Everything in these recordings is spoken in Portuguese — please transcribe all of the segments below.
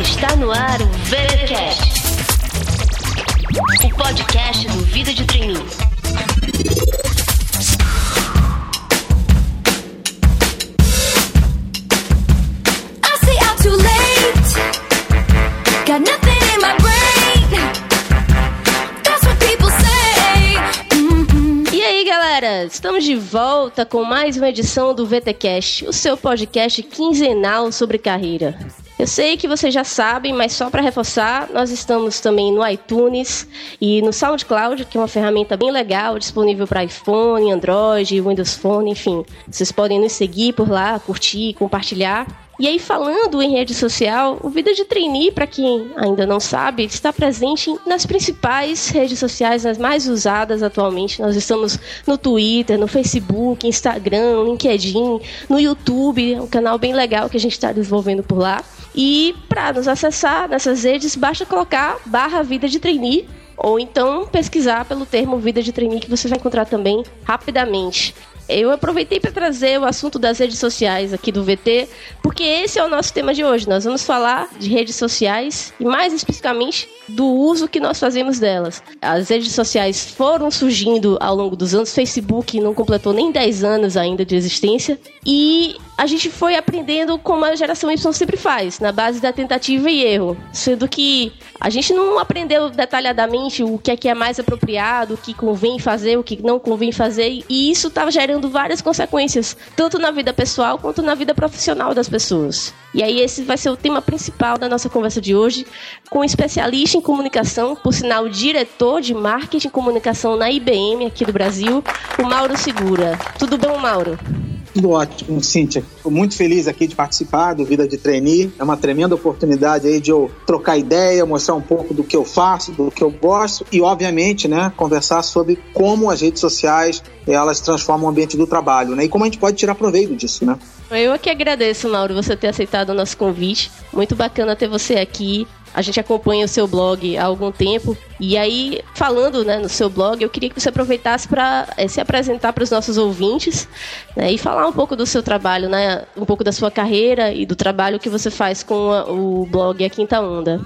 Está no ar o VeraCast, o podcast do Vida de late. Got nothing Estamos de volta com mais uma edição do VTcast, o seu podcast quinzenal sobre carreira. Eu sei que vocês já sabem, mas só para reforçar, nós estamos também no iTunes e no SoundCloud, que é uma ferramenta bem legal, disponível para iPhone, Android, Windows Phone, enfim. Vocês podem nos seguir por lá, curtir, compartilhar. E aí, falando em rede social, o Vida de Trainee, para quem ainda não sabe, está presente nas principais redes sociais, nas mais usadas atualmente. Nós estamos no Twitter, no Facebook, Instagram, LinkedIn, no YouTube, é um canal bem legal que a gente está desenvolvendo por lá. E para nos acessar nessas redes, basta colocar barra Vida de Trainee ou então pesquisar pelo termo Vida de Trainee que você vai encontrar também rapidamente. Eu aproveitei para trazer o assunto das redes sociais aqui do VT, porque esse é o nosso tema de hoje. Nós vamos falar de redes sociais e, mais especificamente, do uso que nós fazemos delas. As redes sociais foram surgindo ao longo dos anos, Facebook não completou nem 10 anos ainda de existência, e a gente foi aprendendo como a geração Y sempre faz, na base da tentativa e erro. Sendo que a gente não aprendeu detalhadamente o que é que é mais apropriado, o que convém fazer, o que não convém fazer, e isso estava gerando várias consequências, tanto na vida pessoal quanto na vida profissional das pessoas. E aí esse vai ser o tema principal da nossa conversa de hoje, com um especialista em comunicação, por sinal diretor de marketing e comunicação na IBM aqui do Brasil, o Mauro Segura. Tudo bom, Mauro? Tudo ótimo, Cíntia. Estou muito feliz aqui de participar do Vida de Trainee. É uma tremenda oportunidade aí de eu trocar ideia, mostrar um pouco do que eu faço, do que eu gosto e, obviamente, né, conversar sobre como as redes sociais elas transformam o ambiente do trabalho, né? E como a gente pode tirar proveito disso, né? Eu aqui agradeço, Mauro, você ter aceitado o nosso convite. Muito bacana ter você aqui. A gente acompanha o seu blog há algum tempo. E aí, falando né, no seu blog, eu queria que você aproveitasse para se apresentar para os nossos ouvintes né, e falar um pouco do seu trabalho, né, um pouco da sua carreira e do trabalho que você faz com a, o blog A Quinta Onda.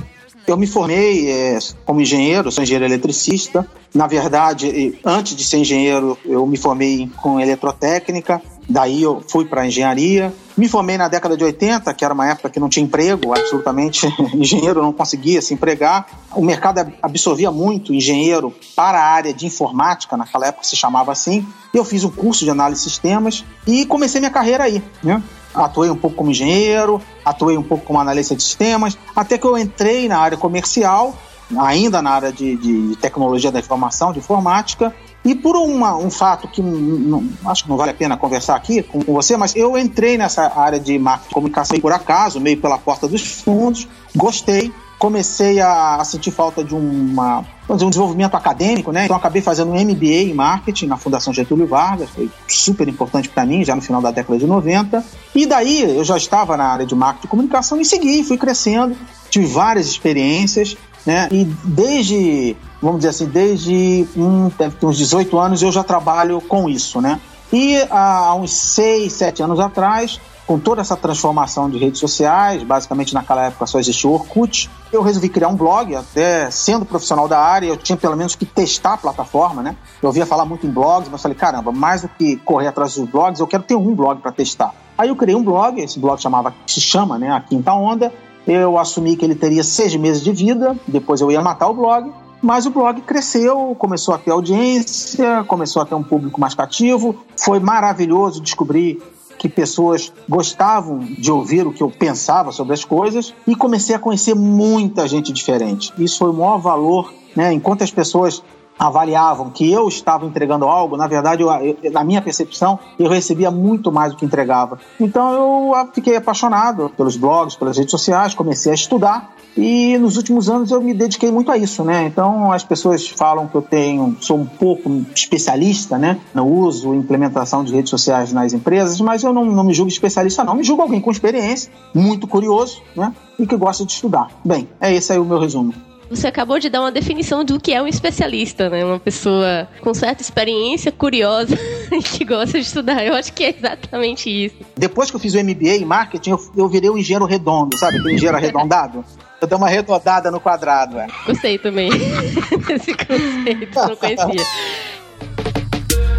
Eu me formei é, como engenheiro, sou engenheiro eletricista. Na verdade, antes de ser engenheiro, eu me formei com eletrotécnica. Daí eu fui para engenharia. Me formei na década de 80, que era uma época que não tinha emprego, absolutamente engenheiro não conseguia se empregar. O mercado absorvia muito engenheiro para a área de informática, naquela época se chamava assim. Eu fiz um curso de análise de sistemas e comecei minha carreira aí, né? atuei um pouco como engenheiro, atuei um pouco como analista de sistemas, até que eu entrei na área comercial, ainda na área de, de tecnologia da informação, de informática, e por uma, um fato que não, acho que não vale a pena conversar aqui com, com, você, mas eu entrei nessa área de marketing de comunicação por acaso, meio pela porta dos fundos, gostei, comecei a, a sentir falta de uma dizer, um desenvolvimento acadêmico, né? Então acabei fazendo um MBA em marketing na Fundação Getúlio Vargas, foi super importante para mim, já no final da década de 90. E daí eu já estava na área de marketing e comunicação e segui, fui crescendo, tive várias experiências, né? E desde, vamos dizer assim, desde um, uns 18 anos eu já trabalho com isso, né? E há uns 6, 7 anos atrás, com toda essa transformação de redes sociais, basicamente naquela época só existia o Orkut, eu resolvi criar um blog, até sendo profissional da área, eu tinha pelo menos que testar a plataforma, né? Eu ouvia falar muito em blogs, mas falei, caramba, mais do que correr atrás dos blogs, eu quero ter um blog para testar. Aí eu criei um blog, esse blog chamava, se chama, né, a Quinta Onda. Eu assumi que ele teria seis meses de vida, depois eu ia matar o blog, mas o blog cresceu, começou a ter audiência, começou a ter um público mais cativo. Foi maravilhoso descobrir que pessoas gostavam de ouvir o que eu pensava sobre as coisas e comecei a conhecer muita gente diferente. Isso foi o maior valor, né? Enquanto as pessoas avaliavam que eu estava entregando algo, na verdade, eu, eu, na minha percepção, eu recebia muito mais do que entregava. Então eu fiquei apaixonado pelos blogs, pelas redes sociais, comecei a estudar e nos últimos anos eu me dediquei muito a isso, né? Então as pessoas falam que eu tenho, sou um pouco especialista, né? No uso e implementação de redes sociais nas empresas, mas eu não, não me julgo especialista, não. Me julgo alguém com experiência, muito curioso, né? E que gosta de estudar. Bem, é esse aí o meu resumo. Você acabou de dar uma definição do que é um especialista, né? Uma pessoa com certa experiência, curiosa e que gosta de estudar. Eu acho que é exatamente isso. Depois que eu fiz o MBA em marketing, eu, eu virei um engenheiro redondo, sabe? Aquele engenheiro arredondado. Eu dei uma arredondada no quadrado, é. Gostei também desse conceito, não conhecia.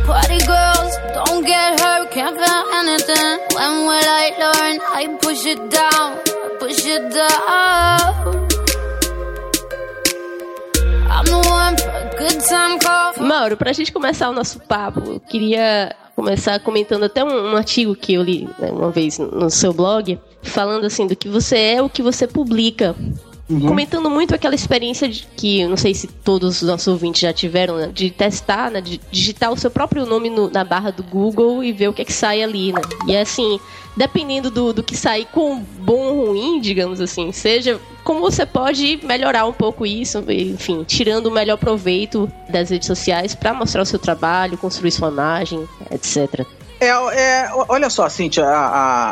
Party girls, don't get hurt, can't feel anything. When will I learn? I push it down, push it down. Mauro, pra gente começar o nosso papo, eu queria começar comentando até um, um artigo que eu li né, uma vez no, seu blog, falando assim do que você é, o que você publica. Comentando muito aquela experiência de que, não sei se todos os nossos ouvintes já tiveram, né, de testar, né, de digitar o seu próprio nome no- na barra do Google e ver o que é que sai ali, né? E assim, dependendo do, do que sair com bom ou ruim, digamos assim, seja como você pode melhorar um pouco isso, enfim, tirando o melhor proveito das redes sociais para mostrar o seu trabalho, construir sua imagem, etc. É, é, olha só, Cintia, a-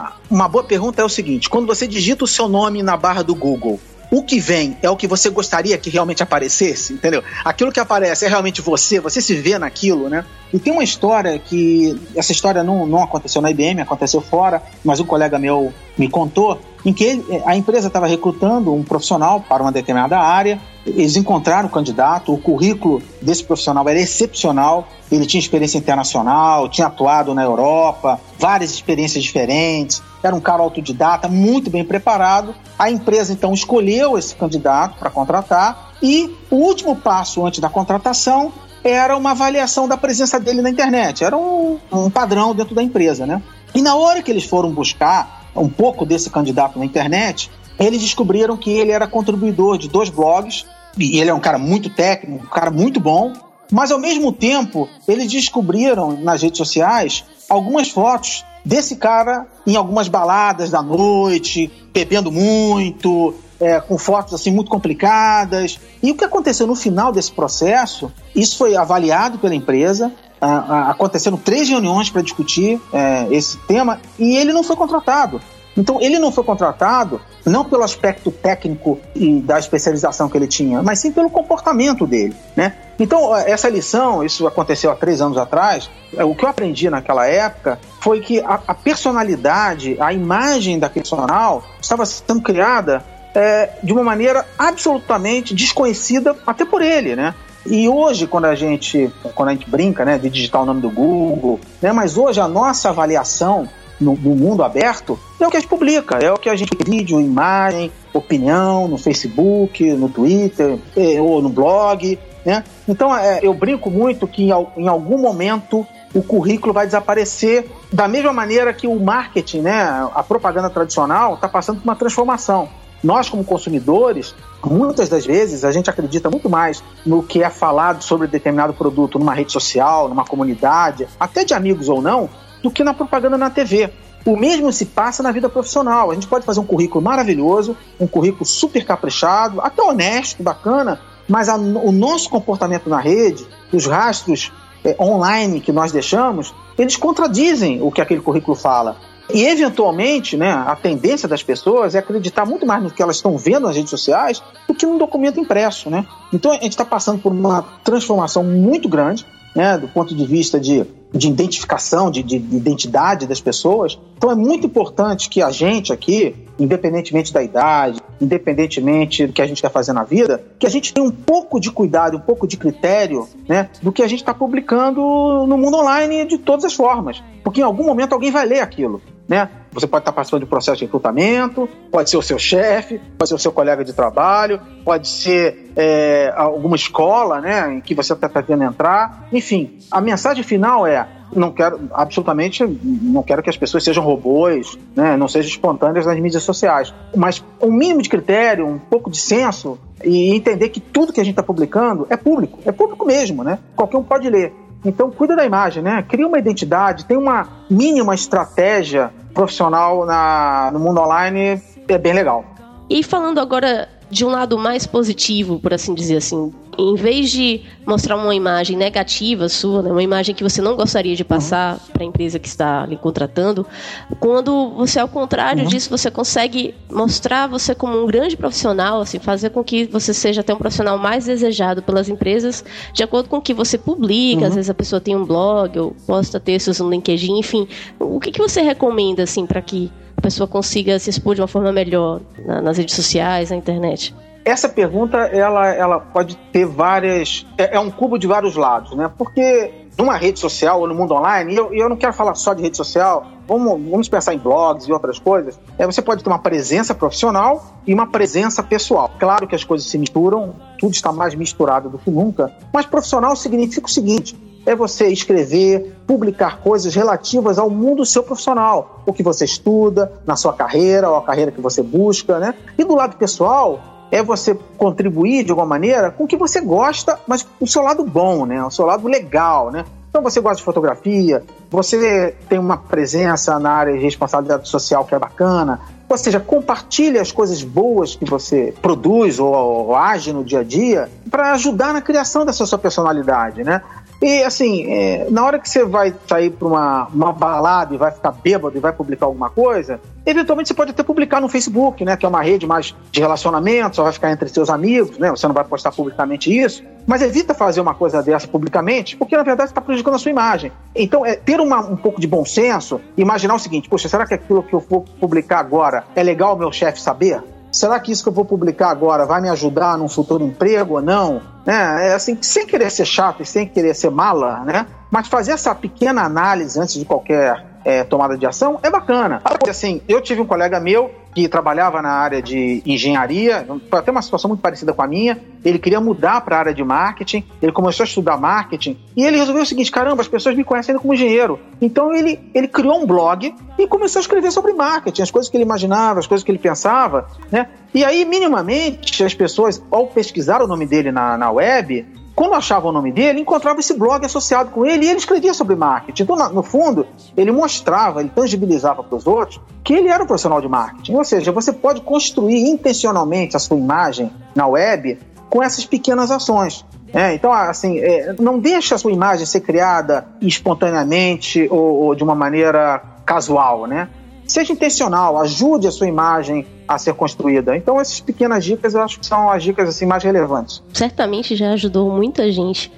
a- uma boa pergunta é o seguinte: quando você digita o seu nome na barra do Google, o que vem é o que você gostaria que realmente aparecesse, entendeu? Aquilo que aparece é realmente você, você se vê naquilo, né? E tem uma história que. Essa história não, não aconteceu na IBM, aconteceu fora, mas um colega meu me contou, em que ele- a empresa estava recrutando um profissional para uma determinada área, eles encontraram o candidato, o currículo desse profissional era excepcional, ele tinha experiência internacional, tinha atuado na Europa, várias experiências diferentes, era um cara autodidata, muito bem preparado. A empresa então escolheu esse candidato para contratar e o último passo antes da contratação era uma avaliação da presença dele na internet, era um, um padrão dentro da empresa, né? E na hora que eles foram buscar um pouco desse candidato na internet, eles descobriram que ele era contribuidor de dois blogs, e ele é um cara muito técnico, um cara muito bom, mas ao mesmo tempo eles descobriram nas redes sociais algumas fotos desse cara em algumas baladas da noite, bebendo muito, é, com fotos assim muito complicadas. E o que aconteceu no final desse processo? Isso foi avaliado pela empresa. Ah, ah, aconteceram três reuniões para discutir é, esse tema e ele não foi contratado. Então, ele não foi contratado não pelo aspecto técnico e da especialização que ele tinha, mas sim pelo comportamento dele, né? Então, essa lição, isso aconteceu há três anos atrás, eh, o que eu aprendi naquela época foi que a, a personalidade, a imagem daquele profissional estava sendo criada eh, de uma maneira absolutamente desconhecida até por ele, né? E hoje, quando a gente, quando a gente brinca, né, de digitar o nome do Google, né, mas hoje a nossa avaliação no, no mundo aberto é o que a gente publica, é o que a gente vídeo, imagem, opinião no Facebook, no Twitter eh, ou no blog, né? Então é, eu brinco muito que em, em algum momento o currículo vai desaparecer da mesma maneira que o marketing, né, a propaganda tradicional está passando por uma transformação. Nós, como consumidores, muitas das vezes a gente acredita muito mais no que é falado sobre determinado produto numa rede social, numa comunidade, até de amigos ou não, do que na propaganda na TV. O mesmo se passa na vida profissional. A gente pode fazer um currículo maravilhoso, um currículo super caprichado, até honesto, bacana, mas a- o nosso comportamento na rede, os rastros eh, online que nós deixamos, eles contradizem o que aquele currículo fala. E, eventualmente, né, a tendência das pessoas é acreditar muito mais no que elas estão vendo nas redes sociais do que num documento impresso. Né? Então, a gente está passando por uma transformação muito grande né, do ponto de vista de, de identificação, de, de, de identidade das pessoas. Então é muito importante que a gente aqui, independentemente da idade, independentemente do que a gente quer fazer na vida, que a gente tenha um pouco de cuidado, um pouco de critério né, do que a gente está publicando no mundo online de todas as formas. Porque em algum momento alguém vai ler aquilo. Né? Você pode estar participando de um processo de recrutamento, pode ser o seu chefe, pode ser o seu colega de trabalho, pode ser é, alguma escola né, em que você está tentando entrar. Enfim, a mensagem final é: não quero, absolutamente, não quero que as pessoas sejam robôs, né, não sejam espontâneas nas mídias sociais. Mas um mínimo de critério, um pouco de senso e entender que tudo que a gente está publicando é público, é público mesmo, né? Qualquer um pode ler. Então, cuida da imagem, né? Cria uma identidade, tem uma mínima estratégia profissional na, no mundo online, é bem legal. E falando agora de um lado mais positivo, por assim dizer assim. Em vez de mostrar uma imagem negativa sua, né, uma imagem que você não gostaria de passar uhum. para a empresa que está lhe contratando, quando você, ao contrário uhum. disso, você consegue mostrar você como um grande profissional, assim, fazer com que você seja até um profissional mais desejado pelas empresas, de acordo com o que você publica. Uhum. Às vezes a pessoa tem um blog ou posta textos no LinkedIn, enfim. O que, que você recomenda, assim, para que a pessoa consiga se expor de uma forma melhor na, nas redes sociais, na internet? Essa pergunta, ela, ela pode ter várias. É, é, um cubo de vários lados, né? Porque numa rede social ou no mundo online, e eu, eu não quero falar só de rede social, vamos, vamos pensar em blogs e outras coisas. É, você pode ter uma presença profissional e uma presença pessoal. Claro que as coisas se misturam, tudo está mais misturado do que nunca, mas profissional significa o seguinte: é você escrever, publicar coisas relativas ao mundo seu profissional, o que você estuda, na sua carreira, ou a carreira que você busca, né? E do lado pessoal, é você contribuir de alguma maneira com o que você gosta, mas o seu lado bom, né? O seu lado legal, né? Então você gosta de fotografia, você tem uma presença na área de responsabilidade social que é bacana, ou seja, compartilhe as coisas boas que você produz ou, ou age no dia a dia para ajudar na criação dessa sua personalidade, né? E assim, é, na hora que você vai sair para uma, uma balada e vai ficar bêbado e vai publicar alguma coisa, eventualmente você pode até publicar no Facebook, né? Que é uma rede mais de relacionamento, só vai ficar entre seus amigos, né? Você não vai postar publicamente isso. Mas evita fazer uma coisa dessa publicamente, porque na verdade está prejudicando a sua imagem. Então, é ter uma, um pouco de bom senso, imaginar o seguinte: poxa, será que aquilo que eu vou publicar agora é legal o meu chefe saber? Será que isso que eu vou publicar agora vai me ajudar num futuro emprego ou não? É, é assim, sem querer ser chato e sem querer ser mala, né? Mas fazer essa pequena análise antes de qualquer é, tomada de ação é bacana. Assim, eu tive um colega meu que trabalhava na área de engenharia, até uma situação muito parecida com a minha. Ele queria mudar para a área de marketing, ele começou a estudar marketing e ele resolveu o seguinte: caramba, as pessoas me conhecem como engenheiro. Então ele, ele criou um blog e começou a escrever sobre marketing, as coisas que ele imaginava, as coisas que ele pensava, né? E aí, minimamente, as pessoas, ao pesquisar o nome dele na, na web, quando achava o nome dele, encontrava esse blog associado com ele e ele escrevia sobre marketing. Então, no fundo, ele mostrava, ele tangibilizava para os outros que ele era um profissional de marketing. Ou seja, você pode construir intencionalmente a sua imagem na web com essas pequenas ações. É, então, assim, é, não deixa a sua imagem ser criada espontaneamente ou, ou de uma maneira casual, né? Seja intencional, ajude a sua imagem a ser construída. Então, essas pequenas dicas eu acho que são as dicas assim mais relevantes. Certamente já ajudou muita gente.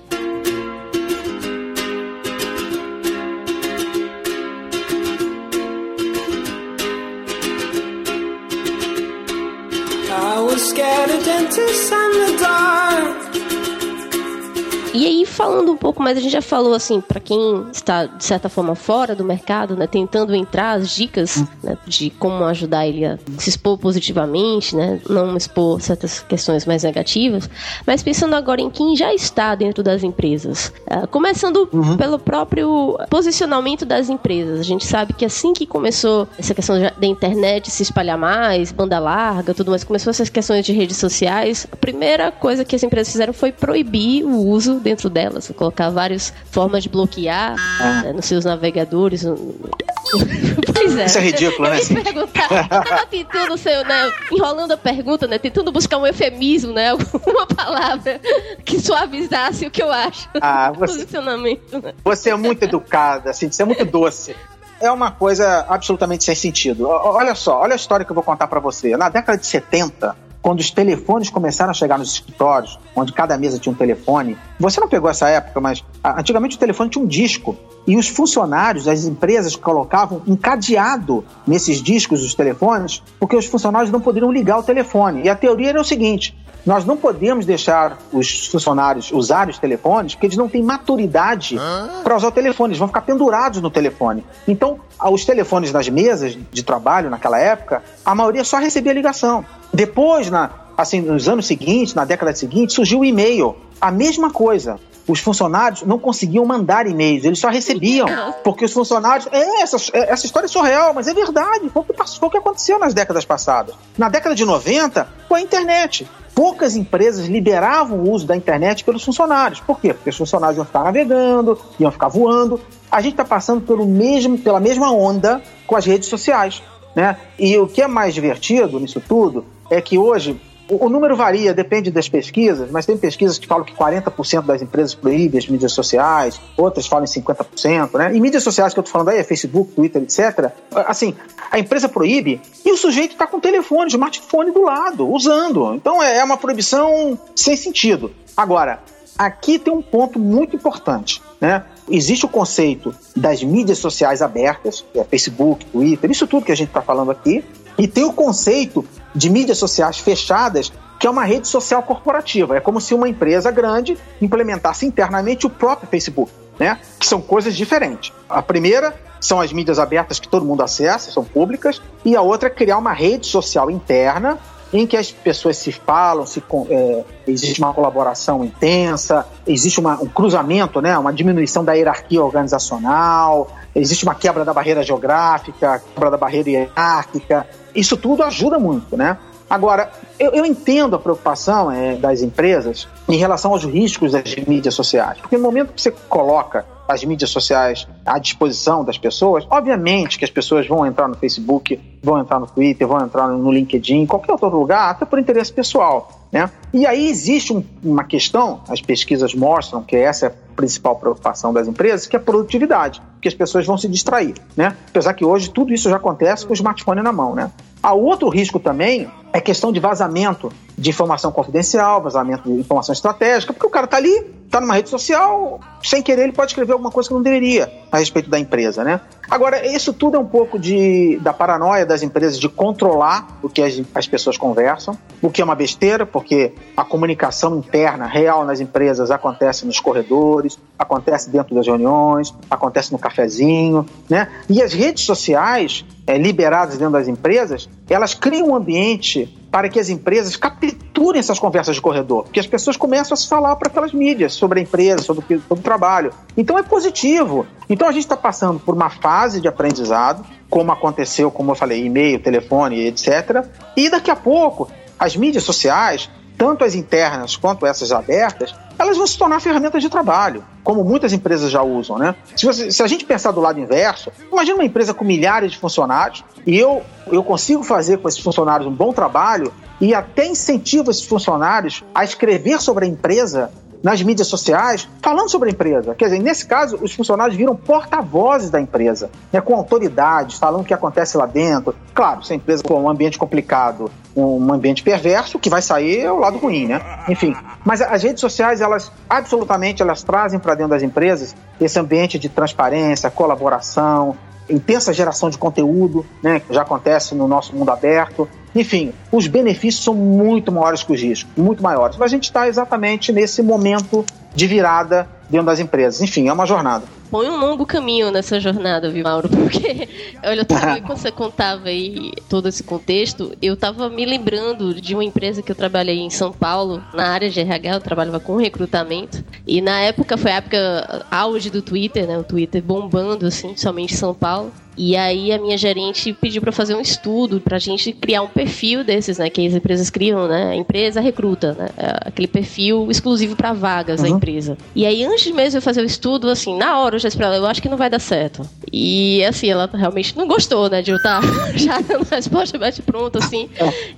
Falando um pouco mais, a gente já falou assim, para quem está, de certa forma, fora do mercado, né, tentando entrar, as dicas né, de como ajudar ele a se expor positivamente, né, não expor certas questões mais negativas, mas pensando agora em quem já está dentro das empresas. Uh, começando uhum. pelo próprio posicionamento das empresas. A gente sabe que assim que começou essa questão da internet se espalhar mais, banda larga, tudo mais, começou essas questões de redes sociais, a primeira coisa que as empresas fizeram foi proibir o uso dentro delas, colocar várias formas de bloquear ah. né, nos seus navegadores. pois é. Isso é ridículo, né? Eu perguntar, eu tava tentando, ser, né, enrolando a pergunta, né, tentando buscar um eufemismo, né, alguma palavra que suavizasse o que eu acho. Ah, você, posicionamento. Né? Você é muito educada, assim, você é muito doce é uma coisa absolutamente sem sentido. Olha só, olha a história que eu vou contar para você. Na década de 70, quando os telefones começaram a chegar nos escritórios, onde cada mesa tinha um telefone. Você não pegou essa época, mas antigamente o telefone tinha um disco. E os funcionários das empresas colocavam um cadeado nesses discos dos telefones, porque os funcionários não poderiam ligar o telefone. E a teoria era o seguinte: nós não podemos deixar os funcionários usar os telefones porque eles não têm maturidade para usar o telefone, eles vão ficar pendurados no telefone. Então, os telefones nas mesas de trabalho naquela época, a maioria só recebia ligação. Depois, na, assim, nos anos seguintes, na década seguinte, surgiu o e-mail. A mesma coisa. Os funcionários não conseguiam mandar e-mails, eles só recebiam. Porque os funcionários. É, essa, é, essa história é surreal, mas é verdade. Foi o, que passou, foi o que aconteceu nas décadas passadas. Na década de 90, foi a internet. Poucas empresas liberavam o uso da internet pelos funcionários. Por quê? Porque os funcionários iam ficar navegando, iam ficar voando. A gente está passando pelo mesmo, pela mesma onda com as redes sociais. Né? E o que é mais divertido nisso tudo é que hoje O, número varia, depende das pesquisas, mas tem pesquisas que falam que 40% das empresas proíbem as mídias sociais, outras falam em 50%, né? E mídias sociais que eu tô falando aí é Facebook, Twitter, etc. Assim, a empresa proíbe e o sujeito está com o telefone, smartphone do lado, usando. Então é, é uma proibição sem sentido. Agora, aqui tem um ponto muito importante, né? Existe o conceito das mídias sociais abertas, que é Facebook, Twitter, isso tudo que a gente está falando aqui, e tem o conceito de mídias sociais fechadas, que é uma rede social corporativa. É como se uma empresa grande implementasse internamente o próprio Facebook, né? Que são coisas diferentes. A primeira são as mídias abertas que todo mundo acessa, são públicas, e a outra é criar uma rede social interna em que as pessoas se falam, se, é, existe uma colaboração intensa, existe uma, um cruzamento, né, uma diminuição da hierarquia organizacional, existe uma quebra da barreira geográfica, quebra da barreira hierárquica. Isso tudo ajuda muito, né? Agora, eu, eu entendo a preocupação é, das empresas em relação aos riscos das mídias sociais, porque no momento que você coloca as mídias sociais à disposição das pessoas, obviamente que as pessoas vão entrar no Facebook, vão entrar no Twitter, vão entrar no LinkedIn, em qualquer outro lugar, até por interesse pessoal. Né? E aí existe um, uma questão, as pesquisas mostram que essa é a principal preocupação das empresas, que é a produtividade, porque as pessoas vão se distrair. Né? Apesar que hoje tudo isso já acontece com o smartphone na mão. Né? Há outro risco também é questão de vazamento de informação confidencial, vazamento de informação estratégica, porque o cara está ali, está numa rede social, sem querer ele pode escrever alguma coisa que não deveria a respeito da empresa, né? Agora, isso tudo é um pouco de, da paranoia das empresas de controlar o que as, as pessoas conversam, o que é uma besteira, porque a comunicação interna, real nas empresas acontece nos corredores, acontece dentro das reuniões, acontece no cafezinho, né? E as redes sociais é, liberadas dentro das empresas, elas criam um ambiente para que as empresas capturem essas conversas de corredor, porque as pessoas começam a se falar para aquelas mídias sobre a empresa, sobre o, sobre o trabalho. Então é positivo. Então a gente está passando por uma fase de aprendizado, como aconteceu, como eu falei, e-mail, telefone, etc. E daqui a pouco as mídias sociais tanto as internas quanto essas abertas, elas vão se tornar ferramentas de trabalho, como muitas empresas já usam, né? Se, você, se a gente pensar do lado inverso, imagina uma empresa com milhares de funcionários e eu, eu consigo fazer com esses funcionários um bom trabalho e até incentivo esses funcionários a escrever sobre a empresa nas mídias sociais falando sobre a empresa. Quer dizer, nesse caso, os funcionários viram porta-vozes da empresa, né, com autoridade, falando o que acontece lá dentro. Claro, se a empresa for um ambiente complicado, um ambiente perverso, o que vai sair é o lado ruim, né? Enfim, mas as redes sociais, elas absolutamente elas trazem para dentro das empresas esse ambiente de transparência, colaboração, intensa geração de conteúdo, né, que já acontece no nosso mundo aberto. Enfim, os benefícios são muito maiores que os riscos, muito maiores. Mas a gente está exatamente nesse momento de virada dentro das empresas. Enfim, é uma jornada. Põe um longo caminho nessa jornada, viu, Mauro? Porque, olha, quando você contava aí todo esse contexto, eu tava me lembrando de uma empresa que eu trabalhei em São Paulo, na área de RH, eu trabalhava com recrutamento. E na época, foi a época auge do Twitter, né? O Twitter bombando, assim, somente em São Paulo. E aí a minha gerente pediu para fazer um estudo para a gente criar um perfil desses, né, que as empresas criam, né? A empresa recruta, né? É aquele perfil exclusivo para vagas uhum. da empresa. E aí antes mesmo de eu fazer o estudo, assim, na hora eu já esperava, eu acho que não vai dar certo. E assim, ela realmente não gostou, né, de eu estar já dando a resposta bate pronto assim.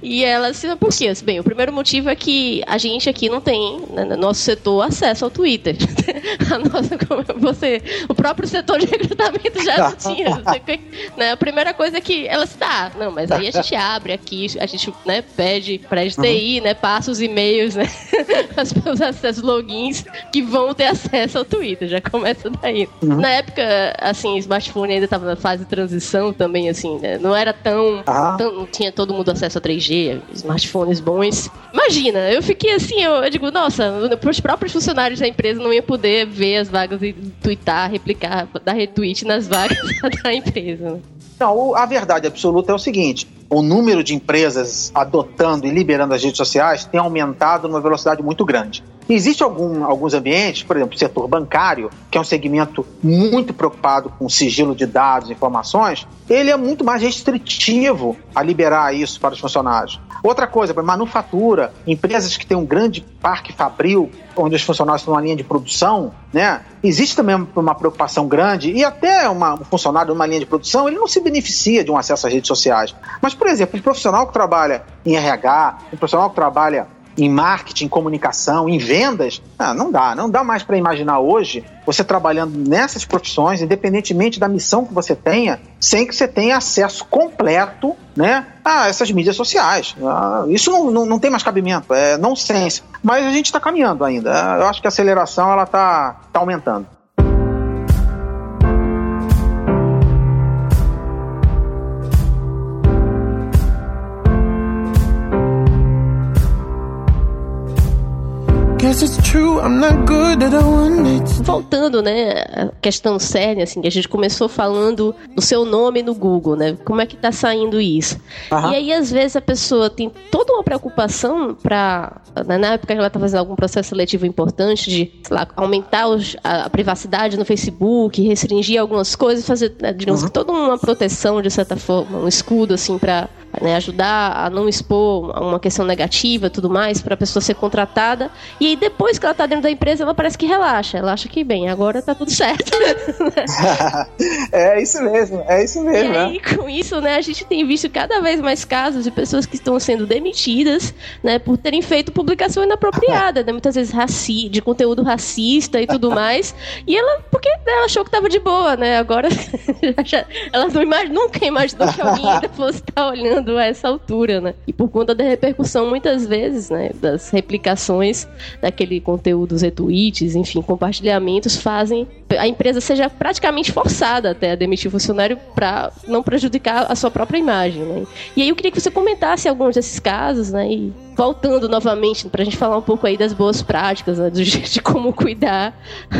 E ela assim, por quê? Bem, o primeiro motivo é que a gente aqui não tem, né, no nosso setor, acesso ao Twitter. a nossa, você, o próprio setor de recrutamento já não tinha né? A primeira coisa é que ela se dá. Não, mas aí a gente abre aqui, a gente né, pede para a TI, uhum. né? Passa os e-mails, né? os acessos, logins que vão ter acesso ao Twitter. Já começa daí. Uhum. Na época, assim, smartphone ainda estava na fase de transição também, assim, né? Não era tão, ah. tão. Não tinha todo mundo acesso a 3G, smartphones bons. Imagina, eu fiquei assim, eu, eu digo, nossa, os próprios funcionários da empresa não iam poder ver as vagas e twittar, replicar, dar retweet nas vagas da empresa? Não, a verdade absoluta é o seguinte: o número de empresas adotando e liberando as redes sociais tem aumentado numa velocidade muito grande. Existem algum, alguns ambientes, por exemplo, o setor bancário, que é um segmento muito preocupado com sigilo de dados e informações, ele é muito mais restritivo a liberar isso para os funcionários. Outra coisa, manufatura, empresas que têm um grande parque fabril, onde os funcionários estão na linha de produção, né? Existe também uma preocupação grande, e até uma, um funcionário numa linha de produção, ele não se beneficia de um acesso às redes sociais. Mas por exemplo, um profissional que trabalha em RH, um profissional que trabalha em marketing, comunicação, em vendas, ah, não dá, não dá mais para imaginar hoje você trabalhando nessas profissões, independentemente da missão que você tenha, sem que você tenha acesso completo, né, a essas mídias sociais. Ah, isso não, não, não, tem mais cabimento, é nonsense. Mas a gente está caminhando ainda. Eu acho que a aceleração ela está tá aumentando. Voltando, né, a questão séria, assim, que a gente começou falando do seu nome no Google, né? Como é que tá saindo isso? Uhum. E aí, às vezes, a pessoa tem toda uma preocupação para né, na época que ela tá fazendo algum processo seletivo importante de, lá, aumentar os, a, a, privacidade no Facebook, restringir algumas coisas, fazer, né, digamos, uhum. toda uma proteção, de certa forma, um escudo, assim, para né, ajudar a não expor uma questão negativa tudo mais para a pessoa ser contratada. E aí depois que ela está dentro da empresa, ela parece que relaxa. Ela acha que, bem, agora tá tudo certo. é isso mesmo, é isso mesmo. E aí, né? com isso, né, a gente tem visto cada vez mais casos de pessoas que estão sendo demitidas, né, por terem feito publicação inapropriada, né, muitas vezes raci de conteúdo racista e tudo mais. E ela, porque ela achou que tava de boa, né? Agora ela não imag nunca imaginou que alguém ainda fosse estar olhando chegando a essa altura, né? E por conta da repercussão, muitas vezes, né, das replicações daquele conteúdo, os retweets, enfim, compartilhamentos, fazem a empresa seja praticamente forçada até a demitir funcionário para não prejudicar a sua própria imagem, né? E aí eu queria que você comentasse alguns desses casos, né? E voltando novamente para a gente falar um pouco aí das boas práticas, né, de como cuidar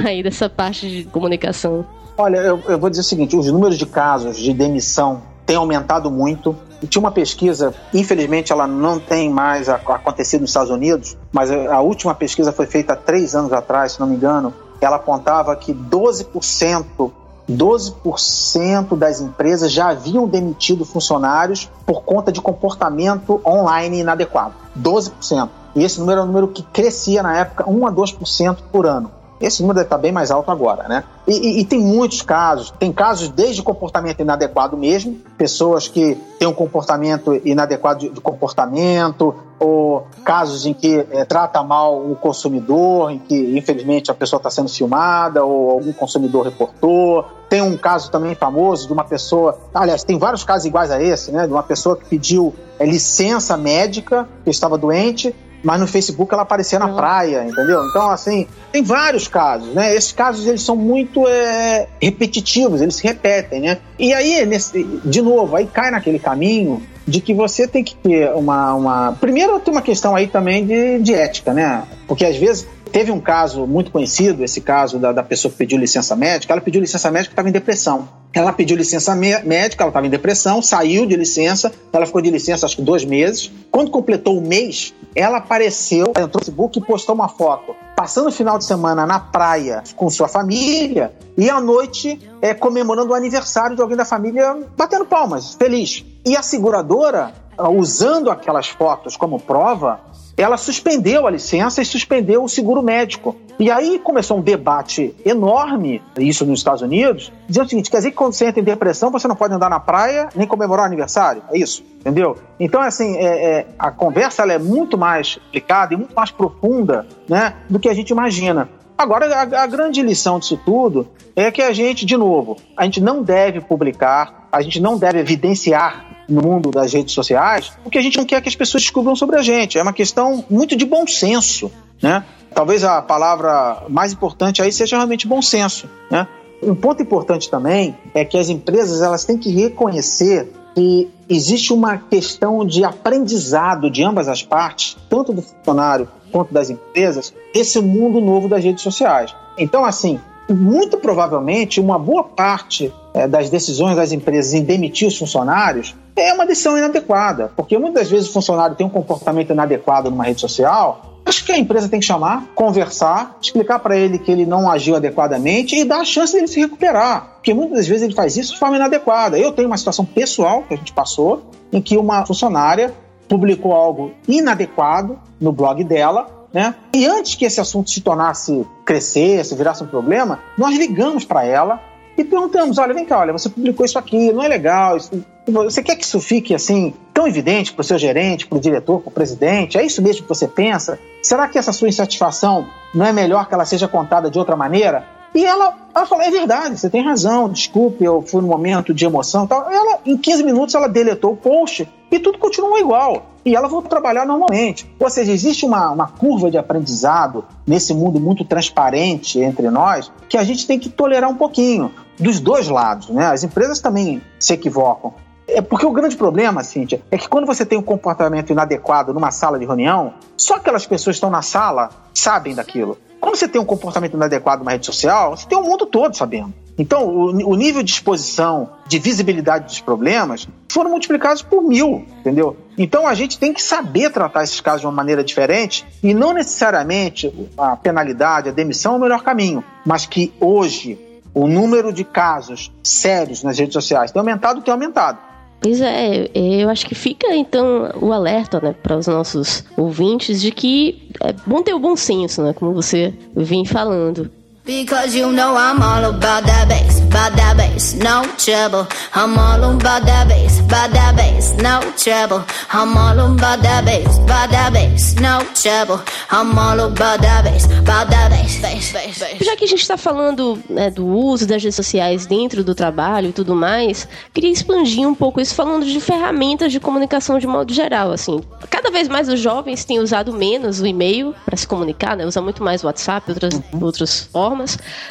aí dessa parte de comunicação. Olha, eu, eu vou dizer o seguinte: os números de casos de demissão têm aumentado muito. Tinha uma pesquisa, infelizmente ela não tem mais acontecido nos Estados Unidos, mas a última pesquisa foi feita há três anos atrás, se não me engano. Ela apontava que 12%, 12% das empresas já haviam demitido funcionários por conta de comportamento online inadequado. 12%. E esse número é um número que crescia na época 1 a 2% por ano. Esse número estar bem mais alto agora, né? E, e, e, tem muitos casos, tem casos desde comportamento inadequado mesmo, pessoas que têm um comportamento inadequado de, de comportamento, ou casos em que é, trata mal o consumidor, em que infelizmente a pessoa está sendo filmada, ou algum consumidor reportou. Tem um caso também famoso de uma pessoa, aliás, tem vários casos iguais a esse, né? De uma pessoa que pediu é, licença médica, que estava doente, mas no Facebook ela aparecia na praia, entendeu? Então, assim, tem vários casos, né? Esses casos, eles são muito é, repetitivos, eles se repetem, né? E aí, nesse, de novo, aí cai naquele caminho de que você tem que ter uma... uma... Primeiro, tem uma questão aí também de, de ética, né? Porque, às vezes, Teve um caso muito conhecido, esse caso da, da pessoa que pediu licença médica. Ela pediu licença médica e estava em depressão. Ela pediu licença médica, ela estava em depressão, saiu de licença, ela ficou de licença acho que dois meses. Quando completou o mês, ela apareceu, entrou no Facebook e postou uma foto passando o final de semana na praia com sua família e à noite é, comemorando o aniversário de alguém da família, batendo palmas, feliz. E a seguradora, usando aquelas fotos como prova, ela suspendeu a licença e suspendeu o seguro médico. E aí começou um debate enorme, isso nos Estados Unidos, dizendo o seguinte: quer dizer que quando você entra em depressão, você não pode andar na praia nem comemorar o aniversário? É isso, entendeu? Então, assim, é, é, a conversa é muito mais complicada e muito mais profunda né, do que a gente imagina. Agora, a, a, grande lição disso tudo é que a gente, de novo, a gente não deve publicar, a gente não deve evidenciar no mundo das redes sociais, porque a gente não quer que as pessoas descubram sobre a gente. É uma questão muito de bom senso, né? Talvez a palavra mais importante aí seja realmente bom senso, né? Um ponto importante também é que as empresas elas têm que reconhecer que existe uma questão de aprendizado de ambas as partes, tanto do funcionário quanto das empresas, esse mundo novo das redes sociais. Então, assim, muito provavelmente uma boa parte é, das decisões das empresas em demitir os funcionários é uma decisão inadequada, porque muitas vezes o funcionário tem um comportamento inadequado numa rede social. Acho que a empresa tem que chamar, conversar, explicar para ele que ele não agiu adequadamente e dar a chance dele se recuperar. Porque muitas vezes ele faz isso de forma inadequada. Eu tenho uma situação pessoal que a gente passou em que uma funcionária publicou algo inadequado no blog dela né? E antes que esse assunto se tornasse crescer, se virasse um problema, nós ligamos para ela e perguntamos: olha, vem cá, olha, você publicou isso aqui, não é legal, isso, você quer que isso fique assim tão evidente para o seu gerente, para o diretor, para o presidente? É isso mesmo que você pensa? Será que essa sua insatisfação não é melhor que ela seja contada de outra maneira? E ela, ela falou: é verdade, você tem razão, desculpe, eu fui num momento de emoção e tal. Ela, em 15 minutos, ela deletou o post e tudo continuou igual. E ela voltou a trabalhar normalmente. Ou seja, existe uma, uma curva de aprendizado nesse mundo muito transparente entre nós que a gente tem que tolerar um pouquinho, dos dois lados. Né? As empresas também se equivocam. É porque o grande problema, Cíntia, é que quando você tem um comportamento inadequado numa sala de reunião, só aquelas pessoas que estão na sala sabem daquilo. Quando você tem um comportamento inadequado numa rede social, você tem o mundo todo sabendo. Então, o, o, nível de exposição, de visibilidade dos problemas foram multiplicados por mil, entendeu? Então, a gente tem que saber tratar esses casos de uma maneira diferente e não necessariamente a penalidade, a demissão é o melhor caminho, mas que hoje o número de casos sérios nas redes sociais tem aumentado, tem aumentado. Pois é, eu acho que fica então o alerta, né, para os nossos ouvintes de que é bom ter o bom senso, né, como você vem falando. Because you know I'm all about that bass, about that bass, no trouble. I'm all about that bass, about that bass, no trouble. I'm all about that bass, about that bass, no trouble. I'm all about that bass, about that bass, bass, bass, bass. Já que a gente está falando né, do uso das redes sociais dentro do trabalho e tudo mais, queria expandir um pouco isso falando de ferramentas de comunicação de modo geral, assim. Cada vez mais os jovens têm usado menos o e-mail para se comunicar, né? Usa muito mais o WhatsApp, outras, outras formas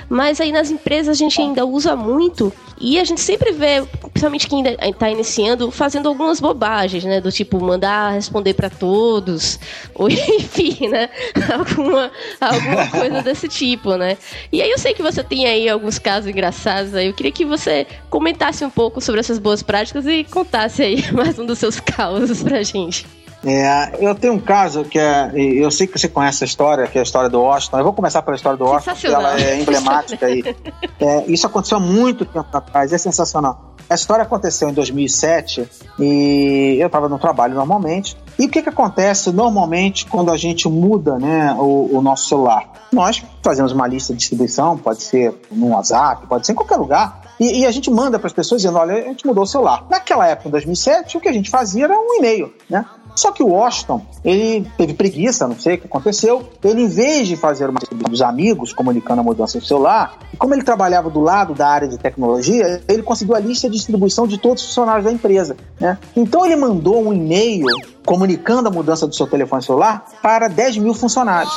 mas aí nas empresas a gente ainda usa muito e a gente sempre vê, principalmente quem está iniciando, fazendo algumas bobagens, né? Do tipo mandar responder para todos, ou enfim, né? Alguma, alguma coisa desse tipo, né? E aí eu sei que você tem aí alguns casos engraçados aí. Eu queria que você comentasse um pouco sobre essas boas práticas e contasse aí mais um dos seus causos pra gente. É, eu tenho um caso que é. Eu sei que você conhece a história, que é a história do Washington. Eu vou começar pela história do Washington, porque ela é emblemática. e, é, isso aconteceu há muito tempo atrás, é sensacional. A história aconteceu em 2007 e eu estava no trabalho normalmente. E o que, que acontece normalmente quando a gente muda né, o, o nosso celular? Nós fazemos uma lista de distribuição, pode ser no WhatsApp, pode ser em qualquer lugar. E, e, a gente manda para as pessoas dizendo: olha, a gente mudou o celular. Naquela época, em 2007, o que a gente fazia era um e-mail, né? Só que o Washington, ele teve preguiça, não sei o que aconteceu. Ele, em vez de fazer uma dos amigos comunicando a mudança do celular, e como ele trabalhava do lado da área de tecnologia, ele conseguiu a lista de distribuição de todos os funcionários da empresa. Né? Então ele mandou um e-mail comunicando a mudança do seu telefone celular para 10 mil funcionários.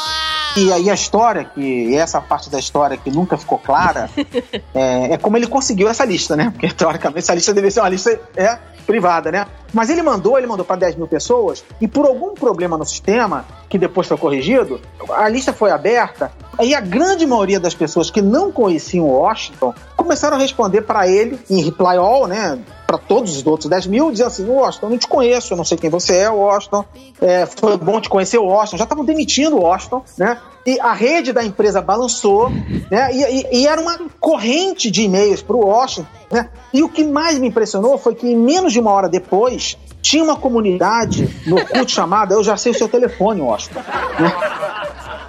E aí a história, que essa parte da história que nunca ficou clara, é, é, como ele conseguiu essa lista, né? Porque teoricamente essa lista deveria ser uma lista é, privada, né? Mas ele mandou, ele mandou para 10 mil pessoas, e por algum problema no sistema, que depois foi corrigido, a lista foi aberta, e a grande maioria das pessoas que não conheciam Washington começaram a responder para ele em reply all, né? Para todos os outros 10 mil, dizendo assim: Washington, não te conheço, eu não sei quem você é, Washington. É, foi bom te conhecer, Washington. Já estavam demitindo o Washington, né? E a rede da empresa balançou, né? E, e, e era uma corrente de e-mails para o Washington, né? E o que mais me impressionou foi que, menos de uma hora depois, tinha uma comunidade no culto chamada Eu Já Sei o Seu Telefone, Washington. Né?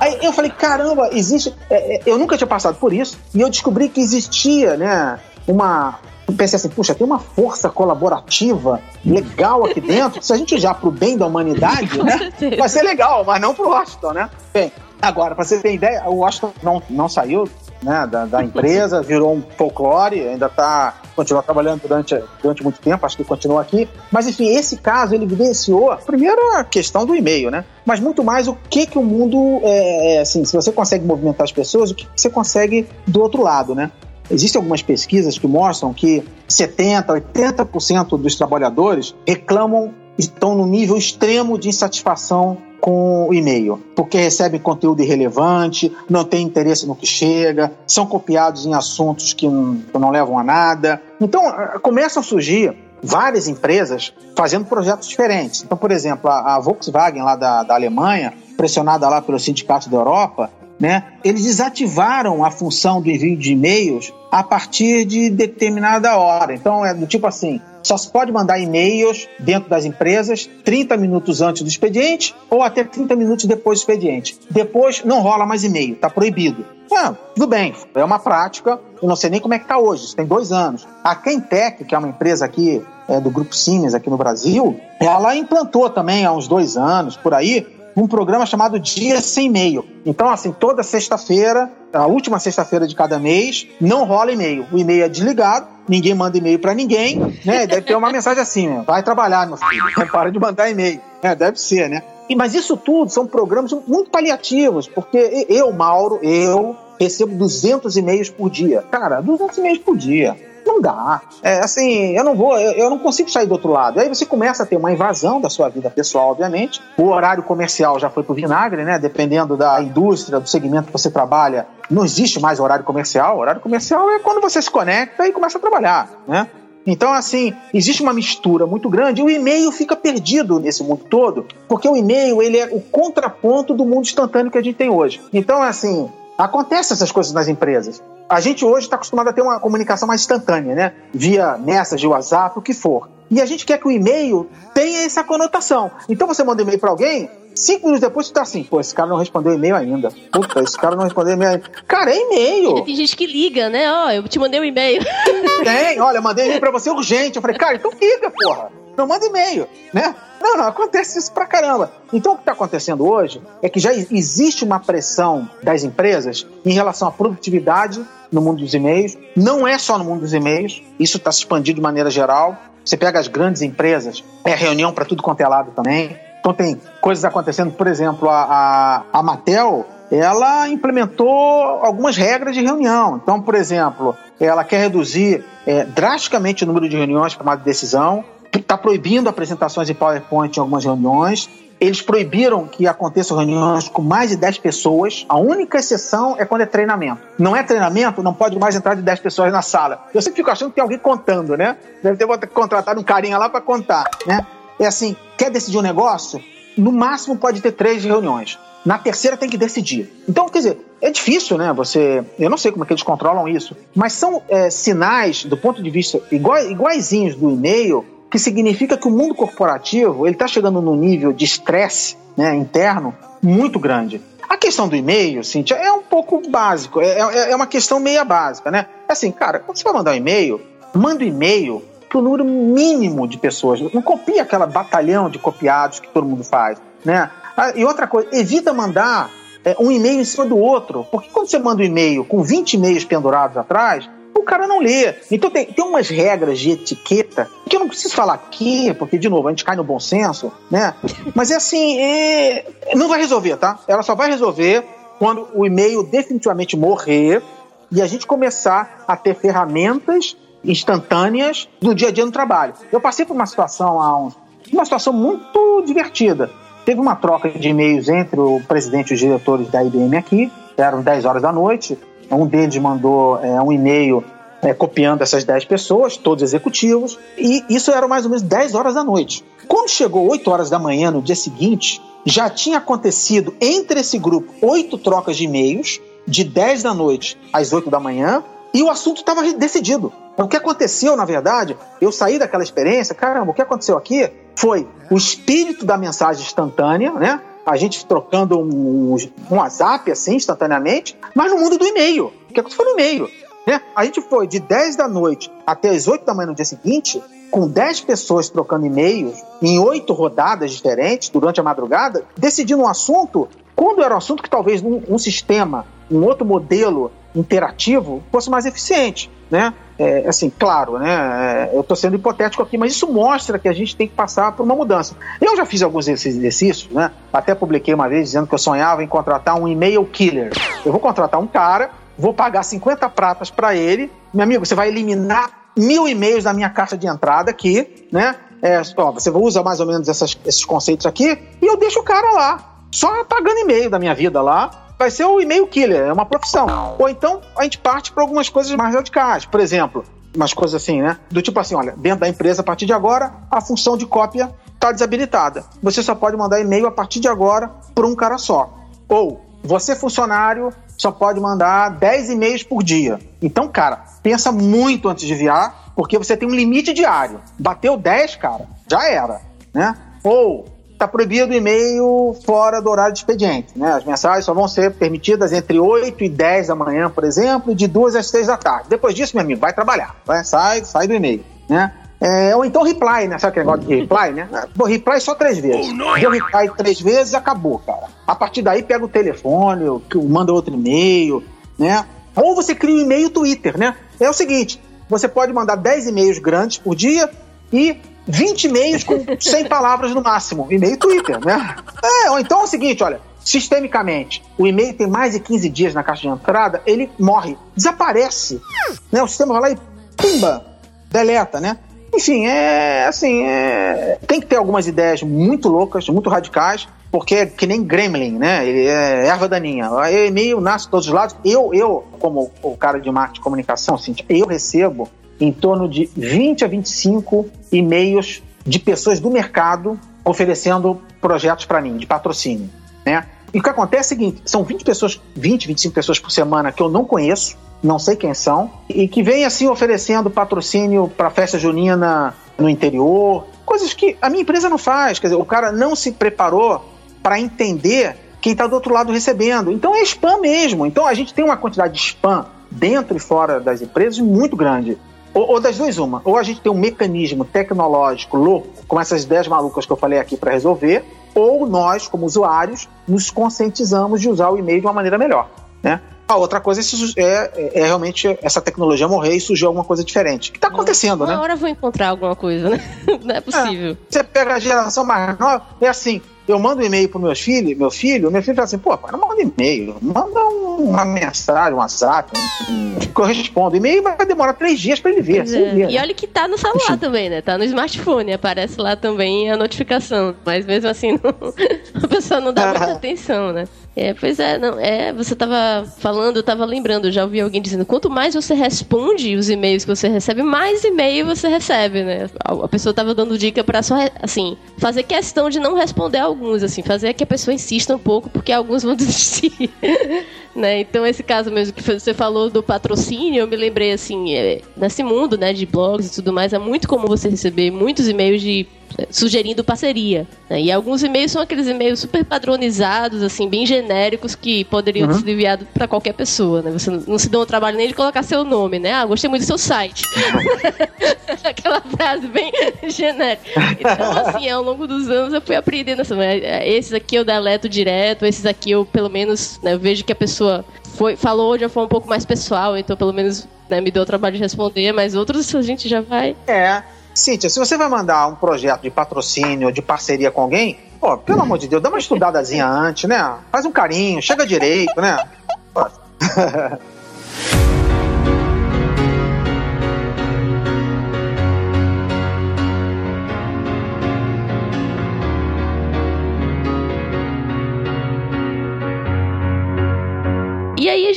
Aí eu falei, caramba, existe. É, é, eu nunca tinha passado por isso, e eu descobri que existia, né, uma. pensei assim, puxa, tem uma força colaborativa legal aqui dentro. Se a gente já pro bem da humanidade, né? Vai ser legal, mas não pro Washington, né? Bem, Agora, para você ter ideia, o Washington não, não saiu né, da, da empresa, virou um folclore, ainda está continua trabalhando durante, durante muito tempo, acho que continua aqui. Mas enfim, esse caso ele evidenciou, primeiro a questão do e-mail, né? Mas muito mais o que que o mundo é, é assim, se você consegue movimentar as pessoas, o que você consegue do outro lado, né? Existem algumas pesquisas que mostram que 70, 80% dos trabalhadores reclamam estão no nível extremo de insatisfação com o e-mail, porque recebem conteúdo irrelevante, não têm interesse no que chega, são copiados em assuntos que não, não levam a nada. Então, começam a surgir várias empresas fazendo projetos diferentes. Então, por exemplo, a, a Volkswagen lá da, da Alemanha, pressionada lá pelo sindicato da Europa, né, eles desativaram a função do envio de e-mails a partir de determinada hora. Então, é do tipo assim, só se pode mandar e-mails dentro das empresas 30 minutos antes do expediente ou até 30 minutos depois do expediente. Depois não rola mais e-mail, está proibido. Ah, tudo bem, é uma prática, eu não sei nem como é que está hoje, isso tem dois anos. A Quentec, que é uma empresa aqui é, do Grupo Siemens aqui no Brasil, ela implantou também há uns dois anos, por aí, um programa chamado Dia Sem E-mail. Então, assim, toda sexta-feira, a última sexta-feira de cada mês, não rola e-mail. O e-mail é desligado, ninguém manda e-mail para ninguém, né? Deve ter uma mensagem assim, né? vai trabalhar, meu filho, para de mandar e-mail. É, deve ser, né? E, mas isso tudo são programas muito paliativos, porque eu, Mauro, eu recebo 200 e-mails por dia. Cara, 200 e-mails por dia não dá. É, assim, eu não vou, eu, eu, não consigo sair do outro lado. Aí você começa a ter uma invasão da sua vida pessoal, obviamente. O horário comercial já foi pro vinagre, né? Dependendo da indústria, do segmento que você trabalha, não existe mais horário comercial. O horário comercial é quando você se conecta e começa a trabalhar, né? Então, assim, existe uma mistura muito grande. O e-mail fica perdido nesse mundo todo, porque o e-mail ele é o contraponto do mundo instantâneo que a gente tem hoje. Então, assim, Acontece essas coisas nas empresas. A gente hoje está acostumado a ter uma comunicação mais instantânea, né? Via message, WhatsApp, o que for. E a gente quer que o e-mail tenha essa conotação. Então você manda e-mail para alguém, cinco minutos depois você tá assim, pô, esse cara não respondeu e-mail ainda. Puta, esse cara não respondeu e-mail ainda. Cara, é e-mail. Tem gente que liga, né? Ó, oh, eu te mandei um e-mail. Tem, olha, mandei um e-mail pra você urgente. Eu falei, cara, então liga, porra. Não manda e-mail, né? Não, não, acontece isso pra caramba. Então o que está acontecendo hoje é que já existe uma pressão das empresas em relação à produtividade no mundo dos e-mails. Não é só no mundo dos e-mails, isso está se expandindo de maneira geral. Você pega as grandes empresas, é reunião para tudo quanto é lado também. Então tem coisas acontecendo, por exemplo, a, a, a Mattel, ela implementou algumas regras de reunião. Então, por exemplo, ela quer reduzir é, drasticamente o número de reuniões para de decisão está proibindo apresentações em PowerPoint em algumas reuniões. Eles proibiram que aconteçam reuniões com mais de 10 pessoas. A única exceção é quando é treinamento. Não é treinamento, não pode mais entrar de 10 pessoas na sala. Eu sempre fico achando que tem alguém contando, né? Deve ter contratado um carinha lá para contar, né? É assim, quer decidir um negócio? No máximo pode ter três reuniões. Na terceira tem que decidir. Então, quer dizer, é difícil, né? Você. Eu não sei como é que eles controlam isso, mas são é, sinais, do ponto de vista iguaizinhos do e-mail, que significa que o mundo corporativo ele está chegando num nível de estresse né, interno muito grande. A questão do e-mail, Cintia, é um pouco básico, é, é, é uma questão meia básica, né? Assim, cara, quando você vai mandar um e-mail, manda um e-mail para o número mínimo de pessoas. Não copia aquela batalhão de copiados que todo mundo faz, né? Ah, e outra coisa, evita mandar é, um e-mail em cima do outro, porque quando você manda um e-mail com 20 e-mails pendurados atrás, o cara não lê. Então tem, tem umas regras de etiqueta que eu não preciso falar aqui, porque, de novo, a gente cai no bom senso, né? Mas é assim, é... não vai resolver, tá? Ela só vai resolver quando o e-mail definitivamente morrer e a gente começar a ter ferramentas instantâneas no dia a dia no trabalho. Eu passei por uma situação há uma situação muito divertida. Teve uma troca de e-mails entre o presidente e os diretores da IBM aqui, eram 10 horas da noite. Um deles mandou é, um e-mail é, copiando essas 10 pessoas, todos executivos, e isso era mais ou menos 10 horas da noite. Quando chegou 8 horas da manhã no dia seguinte, já tinha acontecido entre esse grupo oito trocas de e-mails, de 10 da noite às 8 da manhã, e o assunto estava decidido. O que aconteceu, na verdade, eu saí daquela experiência, caramba, o que aconteceu aqui foi o espírito da mensagem instantânea, né? A gente trocando um, um WhatsApp assim instantaneamente, mas no mundo do e-mail. O que aconteceu foi no e-mail. Né? A gente foi de 10 da noite até as 8 da manhã no dia seguinte, com 10 pessoas trocando e-mails em oito rodadas diferentes durante a madrugada, decidindo um assunto, quando era um assunto que talvez um, um sistema, um outro modelo interativo fosse mais eficiente, né? É, assim, claro, né? É, eu estou sendo hipotético aqui, mas isso mostra que a gente tem que passar por uma mudança. Eu já fiz alguns exercícios, né? Até publiquei uma vez dizendo que eu sonhava em contratar um e-mail killer. Eu vou contratar um cara, vou pagar 50 pratas para ele. Meu amigo, você vai eliminar mil e-mails da minha caixa de entrada aqui, né? É, ó, você usa mais ou menos essas, esses conceitos aqui e eu deixo o cara lá, só pagando e-mail da minha vida lá, vai ser o e-mail killer, é uma profissão. Ou então a gente parte para algumas coisas mais radicais. Por exemplo, umas coisas assim, né? Do tipo assim, olha, dentro da empresa, a partir de agora, a função de cópia está desabilitada. Você só pode mandar e-mail a partir de agora por um cara só. Ou você, funcionário, só pode mandar 10 e-mails por dia. Então, cara, pensa muito antes de enviar, porque você tem um limite diário. Bateu 10, cara, já era, né? Ou está proibido o e-mail fora do horário de expediente. Né? As mensagens só vão ser permitidas entre 8 e 10 da manhã, por exemplo, e de 2 às 3 da tarde. Depois disso, meu amigo, vai trabalhar. Vai, sai, sai do e-mail. Né? É, ou então reply, né? Sabe aquele negócio de reply, né? Bom, reply só três vezes. Oh, Deu reply três vezes, acabou, cara. A partir daí, pega o telefone, manda outro e-mail, né? Ou você cria um e-mail Twitter, né? É o seguinte, você pode mandar 10 e-mails grandes por dia e 20 e-mails com 100 palavras no máximo. E-mail Twitter, né? É, ou então é o seguinte, olha, sistemicamente, o e-mail tem mais de 15 dias na caixa de entrada, ele morre, desaparece. Né? O sistema vai lá e pumba, deleta, né? Enfim, é assim, é, tem que ter algumas ideias muito loucas, muito radicais, porque é que nem gremlin, né? Ele é erva daninha. O e-mail nasce de todos os lados. Eu, eu como o cara de marketing e comunicação, assim, eu recebo em torno de 20 a 25 e-mails de pessoas do mercado oferecendo projetos para mim, de patrocínio, né? E o que acontece é o seguinte, são 20 pessoas, 20, 25 pessoas por semana que eu não conheço, não sei quem são, e que vêm assim oferecendo patrocínio para festa junina no interior, coisas que a minha empresa não faz. Quer dizer, o cara não se preparou para entender quem está do outro lado recebendo. Então é spam mesmo. Então a gente tem uma quantidade de spam dentro e fora das empresas muito grande. Ou, ou, das duas, uma. Ou a gente tem um mecanismo tecnológico louco, com essas ideias malucas que eu falei aqui para resolver, ou nós, como usuários, nos conscientizamos de usar o e-mail de uma maneira melhor. Né? A outra coisa é, é, é, realmente essa tecnologia morrer e surgir alguma coisa diferente. O que está acontecendo, uma né? Uma hora eu vou encontrar alguma coisa, né? Não é possível. É, você pega a geração mais nova, é assim, eu mando um e-mail para meus filhos, meu filho, meu filho fala assim, pô, pai, não manda e-mail, manda uma mensagem, um WhatsApp, um, que eu respondo. E-mail vai demorar três dias para ele ver. É. Ver, e olha que tá no celular também, né? Tá no smartphone, aparece lá também a notificação. Mas mesmo assim, não, a pessoa não dá muita atenção, né? É, pois é, não, é, você estava falando, eu estava lembrando, já ouvi alguém dizendo, quanto mais você responde os e-mails que você recebe, mais e-mail você recebe, né? A, pessoa estava dando dica para só, assim, fazer questão de não responder alguns, assim, fazer que a pessoa insista um pouco, porque alguns vão desistir. né? Então, esse caso mesmo que você falou do patrocínio, eu me lembrei, assim, é, nesse mundo, né, de blogs e tudo mais, é muito comum você receber muitos e-mails de sugerindo parceria. Né? E alguns e-mails são aqueles e-mails super padronizados, assim, bem genéricos, que poderiam uhum. ser enviados para qualquer pessoa. Né? Você não se dá o trabalho nem de colocar seu nome, né? Ah, gostei muito do seu site. Aquela frase bem genérica. Então, assim, ao longo dos anos eu fui aprendendo assim, esses aqui eu deleto direto, esses aqui eu, pelo menos, né, eu vejo que a pessoa foi, falou já foi um pouco mais pessoal, então pelo menos né, me deu o trabalho de responder, mas outros a gente já vai. É. Cíntia, se você vai mandar um projeto de patrocínio, de parceria com alguém, pô, pelo amor de Deus, dá uma estudadazinha antes, né? Faz um carinho, chega direito, né?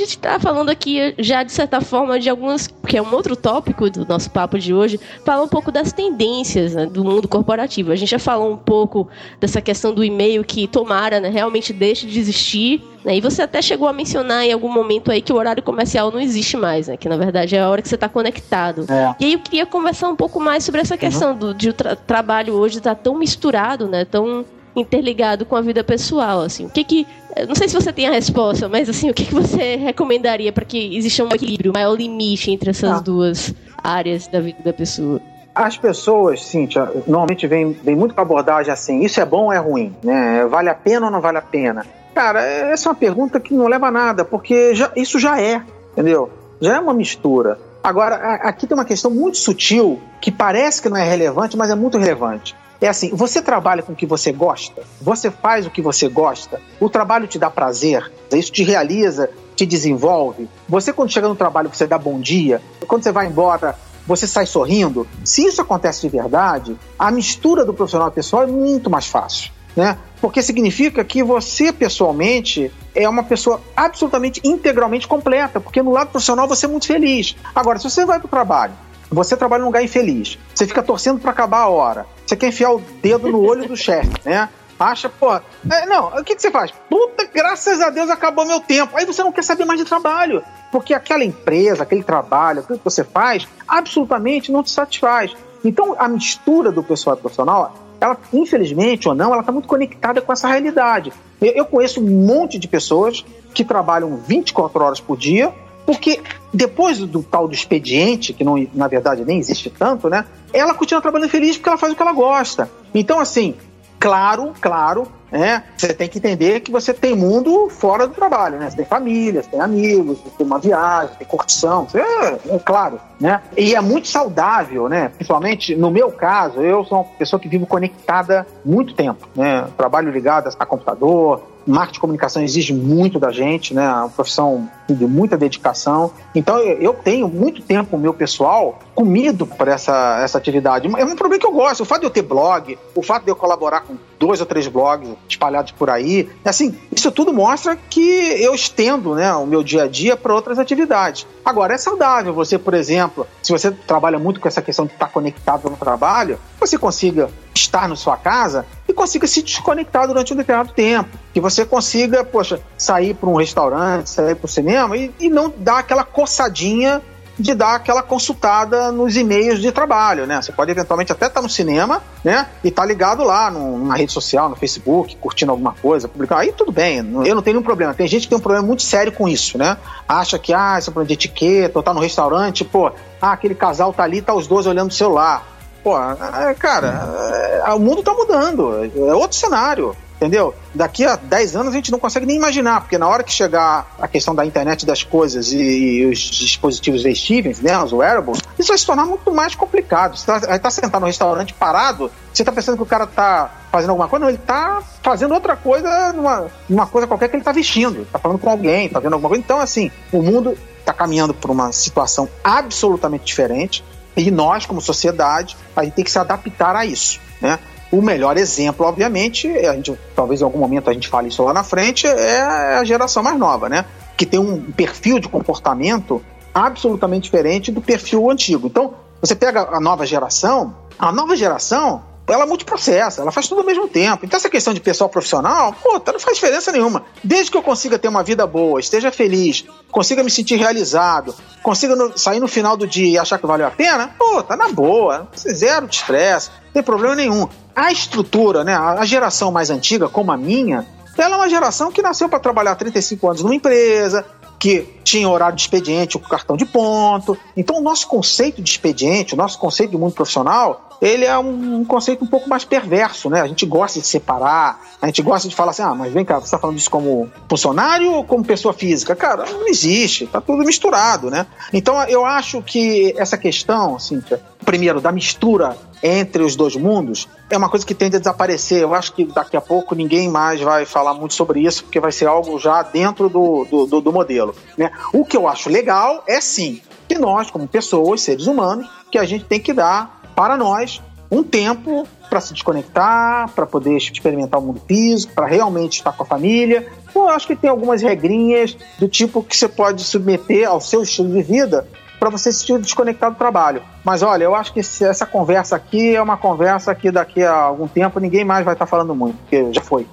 gente está falando aqui já de certa forma de algumas, que é um outro tópico do nosso papo de hoje, falar um pouco das tendências né, do mundo corporativo. A gente já falou um pouco dessa questão do e-mail que tomara, né, realmente deixe de existir. Né, e você até chegou a mencionar em algum momento aí que o horário comercial não existe mais, né, que na verdade é a hora que você está conectado. É. E aí eu queria conversar um pouco mais sobre essa questão uhum. do de o tra trabalho hoje estar tá tão misturado, né, tão interligado com a vida pessoal, assim. O que que não sei se você tem a resposta, mas assim, o que, que você recomendaria para que exista um equilíbrio, um maior limite entre essas ah. duas áreas da vida da pessoa? As pessoas, Cíntia, normalmente vem, vem muito com a abordagem assim: isso é bom ou é ruim? Né? Vale a pena ou não vale a pena? Cara, essa é uma pergunta que não leva a nada, porque já, isso já é, entendeu? Já é uma mistura. Agora, aqui tem uma questão muito sutil que parece que não é relevante, mas é muito relevante. É assim, você trabalha com o que você gosta, você faz o que você gosta, o trabalho te dá prazer, isso te realiza, te desenvolve. Você, quando chega no trabalho, você dá bom dia, quando você vai embora, você sai sorrindo. Se isso acontece de verdade, a mistura do profissional e pessoal é muito mais fácil. Né? Porque significa que você, pessoalmente, é uma pessoa absolutamente, integralmente completa, porque no lado profissional você é muito feliz. Agora, se você vai para o trabalho você trabalha num lugar infeliz. Você fica torcendo para acabar a hora. Você quer enfiar o dedo no olho do chefe, né? Acha, pô, é, não, o que, que você faz? Puta, graças a Deus acabou meu tempo. Aí você não quer saber mais de trabalho, porque aquela empresa, aquele trabalho, aquilo que você faz, absolutamente não te satisfaz. Então, a mistura do pessoal profissional, ela, infelizmente ou não, ela está muito conectada com essa realidade. Eu, eu conheço um monte de pessoas que trabalham 24 horas por dia, porque depois do, tal do expediente, que não, na verdade nem existe tanto, né? Ela continua trabalhando feliz porque ela faz o que ela gosta. Então, assim, claro, claro, né? Você tem que entender que você tem mundo fora do trabalho, né? Você tem família, você tem amigos, você tem uma viagem, você tem curtição, é, é claro, né? E é muito saudável, né? Principalmente no meu caso, eu sou uma pessoa que vivo conectada muito tempo, né? Trabalho ligado a computador, marketing de comunicação exige muito da gente, né? É uma profissão de muita dedicação. Então eu tenho muito tempo meu pessoal comido por essa, essa atividade. É um problema que eu gosto. O fato de eu ter blog, o fato de eu colaborar com dois ou três blogs espalhados por aí, assim, isso tudo mostra que eu estendo, né, o meu dia a dia para outras atividades. Agora é saudável você, por exemplo, se você trabalha muito com essa questão de estar conectado no trabalho, você consiga estar na sua casa e consiga se desconectar durante um determinado tempo. Que você consiga, poxa, sair para um restaurante, sair para o cinema e, e não dar aquela coçadinha de dar aquela consultada nos e-mails de trabalho, né? Você pode eventualmente até estar no cinema, né? E tá ligado lá numa rede social, no Facebook, curtindo alguma coisa, publicando. Aí tudo bem, eu não tenho nenhum problema. Tem gente que tem um problema muito sério com isso, né? Acha que, ah, isso é um problema de etiqueta, ou tá no restaurante, pô, ah, aquele casal tá ali, tá os dois olhando o celular. Pô, é, cara, é, o mundo tá mudando, é outro cenário entendeu? Daqui a 10 anos a gente não consegue nem imaginar, porque na hora que chegar a questão da internet das coisas e, e os dispositivos vestíveis, né, os wearables, isso vai se tornar muito mais complicado. Você está tá sentado no restaurante parado, você está pensando que o cara está fazendo alguma coisa, não, ele está fazendo outra coisa numa, numa coisa qualquer que ele está vestindo, está falando com alguém, está vendo alguma coisa. Então, assim, o mundo está caminhando por uma situação absolutamente diferente e nós, como sociedade, a gente tem que se adaptar a isso, né? O melhor exemplo, obviamente, a gente, talvez em algum momento a gente fale isso lá na frente, é a geração mais nova, né? Que tem um perfil de comportamento absolutamente diferente do perfil antigo. Então, você pega a nova geração, a nova geração, ela multiprocessa, ela faz tudo ao mesmo tempo. Então, essa questão de pessoal profissional, pô, não faz diferença nenhuma. Desde que eu consiga ter uma vida boa, esteja feliz, consiga me sentir realizado, consiga no, sair no final do dia e achar que valeu a pena, pô, tá na boa, zero de estresse, tem problema nenhum. A estrutura, né, a geração mais antiga, como a minha, ela é uma geração que nasceu para trabalhar 35 anos numa empresa, que tinha horário de expediente, o cartão de ponto. Então, o nosso conceito de expediente, o nosso conceito de mundo profissional, ele é um, conceito um pouco mais perverso, né? A gente gosta de separar, a gente gosta de falar assim, ah, mas vem cá, você está falando isso como funcionário ou como pessoa física? Cara, não existe, tá tudo misturado, né? Então eu acho que essa questão, assim, primeiro, da mistura entre os dois mundos, é uma coisa que tende a desaparecer. Eu acho que daqui a pouco ninguém mais vai falar muito sobre isso, porque vai ser algo já dentro do, do, do, do modelo. Né? O que eu acho legal é sim que nós, como pessoas, seres humanos, que a gente tem que dar para nós um tempo para se desconectar, para poder experimentar o mundo físico, para realmente estar com a família. Então, eu acho que tem algumas regrinhas do tipo que você pode submeter ao seu estilo de vida para você se sentir desconectado do trabalho. Mas olha, eu acho que essa conversa aqui é uma conversa que daqui a algum tempo ninguém mais vai estar falando muito, porque já foi.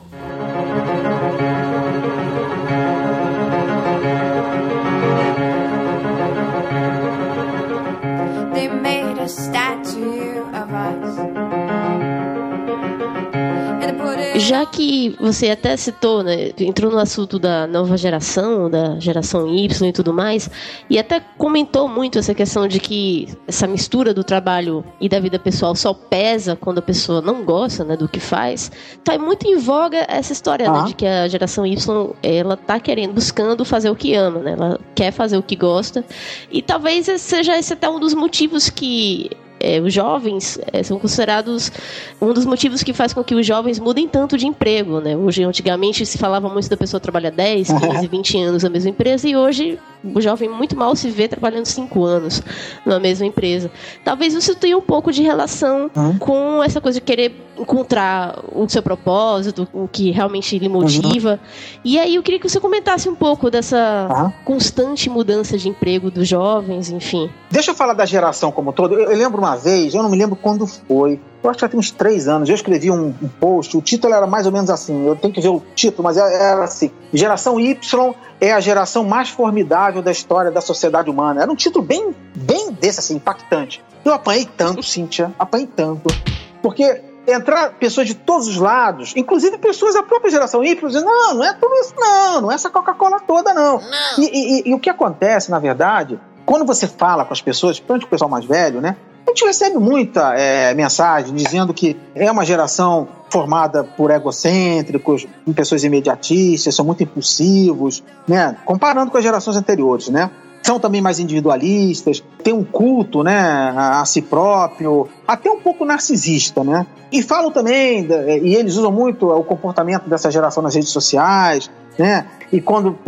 Que você até citou, né, entrou no assunto da nova geração, da geração Y e tudo mais, e até comentou muito essa questão de que essa mistura do trabalho e da vida pessoal só pesa quando a pessoa não gosta né, do que faz, tá muito em voga essa história né, de que a geração Y ela tá querendo, buscando fazer o que ama, né? Ela quer fazer o que gosta, e talvez seja esse até um dos motivos que é, os jovens é, são considerados um dos motivos que faz com que os jovens mudem tanto de emprego, né? Hoje, antigamente, se falava muito da pessoa trabalhar 10, 15, 20 anos na mesma empresa e hoje o jovem muito mal se vê trabalhando 5 anos na mesma empresa. Talvez isso tenha um pouco de relação uhum. com essa coisa de querer encontrar o seu propósito, o que realmente lhe motiva. Uhum. E aí eu queria que você comentasse um pouco dessa uhum. constante mudança de emprego dos jovens, enfim. Deixa eu falar da geração como todo. Eu, eu lembro uma vez, eu não me lembro quando foi, eu acho que já tem uns três anos, eu escrevi um, um, post, o título era mais ou menos assim, eu tenho que ver o título, mas era, assim, Geração Y é a geração mais formidável da história da sociedade humana. Era um título bem, bem desse, assim, impactante. Eu apanhei tanto, Cíntia, apanhei tanto, porque entrar pessoas de todos os lados, inclusive pessoas da própria geração Y, dizendo, não, não é tudo isso, não, não é essa Coca-Cola toda, não. não. E, e, e, o que acontece, na verdade, quando você fala com as pessoas, principalmente o pessoal mais velho, né? A gente recebe muita é, mensagem dizendo que é uma geração formada por egocêntricos, pessoas imediatistas, são muito impulsivos, né? Comparando com as gerações anteriores, né? São também mais individualistas, tem um culto, né, a, a si próprio, até um pouco narcisista, né? E falam também, e eles usam muito o comportamento dessa geração nas redes sociais, né? E quando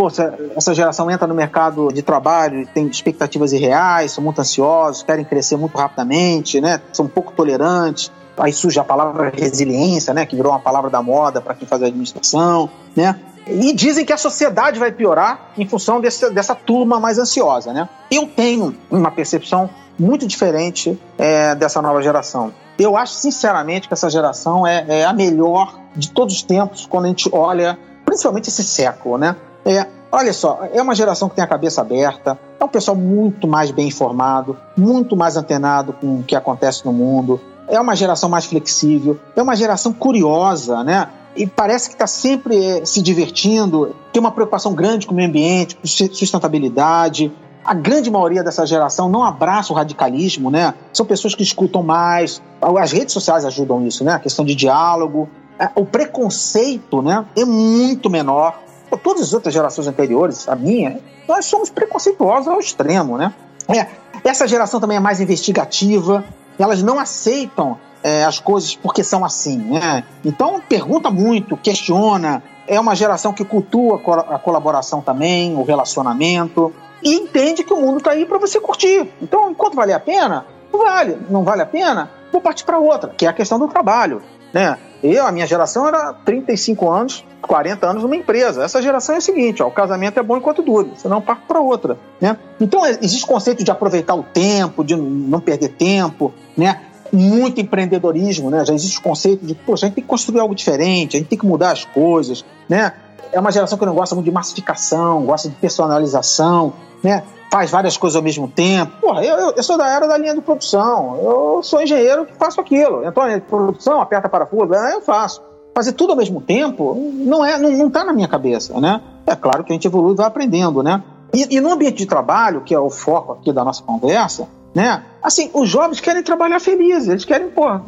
essa geração entra no mercado de trabalho, tem expectativas irreais, são muito ansiosos, querem crescer muito rapidamente, né? São pouco tolerantes. Aí surge a palavra resiliência, né? Que virou uma palavra da moda para quem faz administração, né? E dizem que a sociedade vai piorar em função desse, dessa turma mais ansiosa, né? Eu tenho uma percepção muito diferente é, dessa nova geração. Eu acho, sinceramente, que essa geração é, é a melhor de todos os tempos quando a gente olha principalmente esse século, né? É, olha só, é uma geração que tem a cabeça aberta, é um pessoal muito mais bem informado, muito mais antenado com o que acontece no mundo, é uma geração mais flexível, é uma geração curiosa, né? E parece que está sempre é, se divertindo, tem uma preocupação grande com o meio ambiente, com sustentabilidade. A grande maioria dessa geração não abraça o radicalismo, né? São pessoas que escutam mais. As redes sociais ajudam isso, né? A questão de diálogo, o preconceito né, é muito menor. Todas as outras gerações anteriores, a minha, nós somos preconceituosos ao extremo. Né? É, essa geração também é mais investigativa, elas não aceitam é, as coisas porque são assim. Né? Então, pergunta muito, questiona. É uma geração que cultua a colaboração também, o relacionamento, e entende que o mundo está aí para você curtir. Então, enquanto vale a pena, vale. Não vale a pena, vou partir para outra, que é a questão do trabalho. Né? Eu, a minha geração era 35 anos, 40 anos numa empresa. Essa geração é o seguinte, ó, o casamento é bom enquanto dura, senão parte para outra, né? Então existe o conceito de aproveitar o tempo, de não perder tempo, né? Muito empreendedorismo, né? Já existe o conceito de, poxa, a gente tem que construir algo diferente, a gente tem que mudar as coisas, né? É uma geração que não gosta muito de massificação, gosta de personalização, né? Faz várias coisas ao mesmo tempo. Porra, eu, eu, sou da era da linha de produção. Eu sou engenheiro que faço aquilo. Entrou em produção, aperta parafuso, eu faço. Fazer tudo ao mesmo tempo não é, não, não tá na minha cabeça, né? É claro que a gente evolui e vai aprendendo, né? E, e no ambiente de trabalho, que é o foco aqui da nossa conversa, né? Assim, os jovens querem trabalhar felizes, eles querem, pô, estar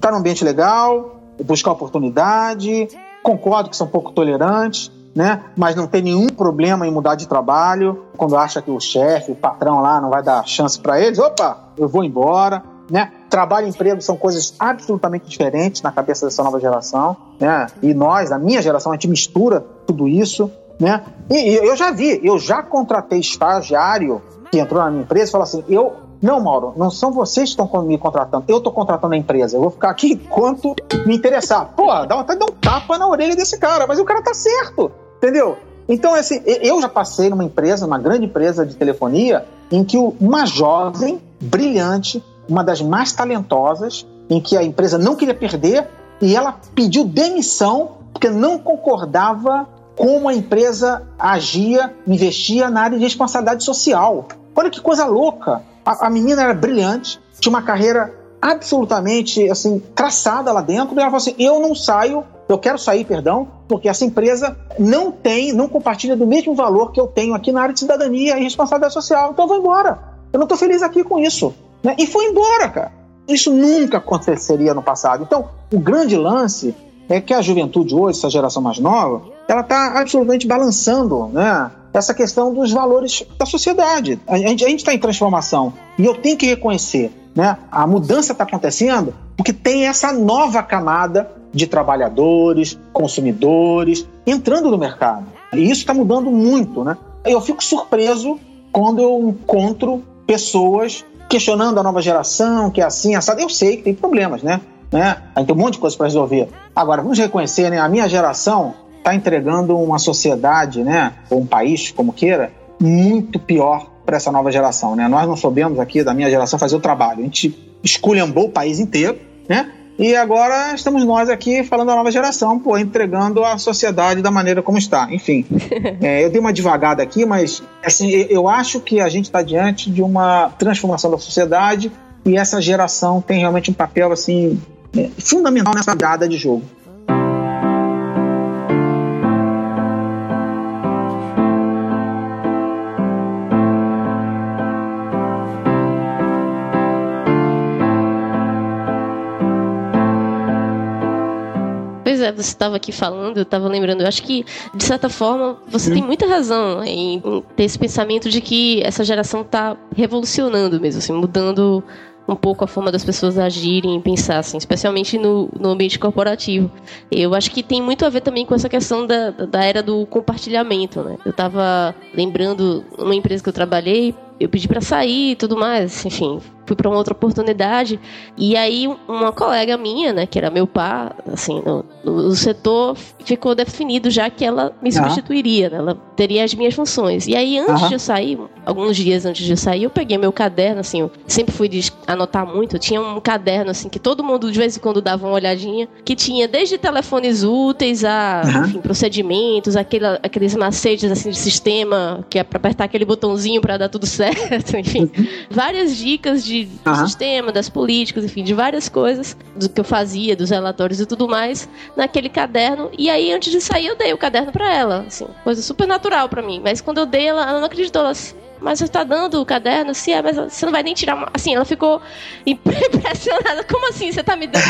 tá num ambiente legal, buscar oportunidade, concordo que são pouco tolerantes, né? Mas não tem nenhum problema em mudar de trabalho. Quando acha que o chefe, o patrão lá não vai dar chance para eles, opa, eu vou embora, né? Trabalho e emprego são coisas absolutamente diferentes na cabeça dessa nova geração, né? E nós, a minha geração, a gente mistura tudo isso, né? E, e eu já vi, eu já contratei estagiário que entrou na minha empresa e falou assim: eu não, Mauro, não são vocês que estão me contratando. Eu estou contratando a empresa. Eu vou ficar aqui enquanto me interessar. Pô, dá vontade um tapa na orelha desse cara, mas o cara tá certo. Entendeu? Então, assim, eu já passei numa empresa, uma grande empresa de telefonia, em que uma jovem, brilhante, uma das mais talentosas, em que a empresa não queria perder, e ela pediu demissão porque não concordava como a empresa agia, investia na área de responsabilidade social. Olha que coisa louca! A, a menina era brilhante, tinha uma carreira absolutamente assim traçada lá dentro, e ela falou assim: eu não saio eu quero sair, perdão, porque essa empresa não tem, não compartilha do mesmo valor que eu tenho aqui na área de cidadania e responsabilidade social. Então eu vou embora. Eu não estou feliz aqui com isso. Né? E foi embora, cara. Isso nunca aconteceria no passado. Então, o grande lance é que a juventude hoje, essa geração mais nova, ela está absolutamente balançando né, essa questão dos valores da sociedade. A gente está em transformação e eu tenho que reconhecer, né, a mudança está acontecendo porque tem essa nova camada de trabalhadores, consumidores, entrando no mercado. E isso está mudando muito, né? Eu fico surpreso quando eu encontro pessoas questionando a nova geração, que é assim, assado. Eu sei que tem problemas, né? né? Tem um monte de coisa para resolver. Agora, vamos reconhecer, né? A minha geração está entregando uma sociedade, né? Ou um país, como queira, muito pior para essa nova geração, né? Nós não soubemos aqui da minha geração fazer o trabalho. A gente esculhambou o país inteiro, né? E agora estamos nós aqui falando da nova geração, pô, entregando a sociedade da maneira como está. Enfim, é, eu dei uma devagada aqui, mas assim, eu acho que a gente está diante de uma transformação da sociedade e essa geração tem realmente um papel assim é, fundamental nessa virada de jogo. Você estava aqui falando, eu estava lembrando, eu acho que, de certa forma, você hum. tem muita razão em, ter esse pensamento de que essa geração está revolucionando mesmo, assim, mudando um pouco a forma das pessoas agirem e pensar, assim, especialmente no, no ambiente corporativo. Eu acho que tem muito a ver também com essa questão da, da era do compartilhamento, né? Eu estava lembrando uma empresa que eu trabalhei, eu pedi para sair e tudo mais, enfim, fui para uma outra oportunidade. E aí uma colega minha, né, que era meu par, assim, no, no setor ficou definido já que ela me substituiria, né? Ela teria as minhas funções. E aí antes de eu sair, alguns dias antes de eu sair, eu peguei meu caderno, assim, eu sempre fui de anotar muito, eu tinha um caderno assim que todo mundo de vez em quando dava uma olhadinha, que tinha desde telefones úteis a enfim, procedimentos, aquele, aqueles macetes assim de sistema que é para apertar aquele botãozinho para dar tudo certo, enfim, várias dicas de de, do uhum. sistema, das políticas, enfim, de várias coisas, do que eu fazia, dos relatórios e tudo mais, naquele caderno. E aí, antes de sair, eu dei o caderno para ela, assim, coisa super natural para mim. Mas quando eu dei, ela, ela não acreditou, ela assim, mas você tá dando o caderno? Assim, é, mas você não vai nem tirar. Uma... Assim, ela ficou impressionada. Como assim você tá me dando?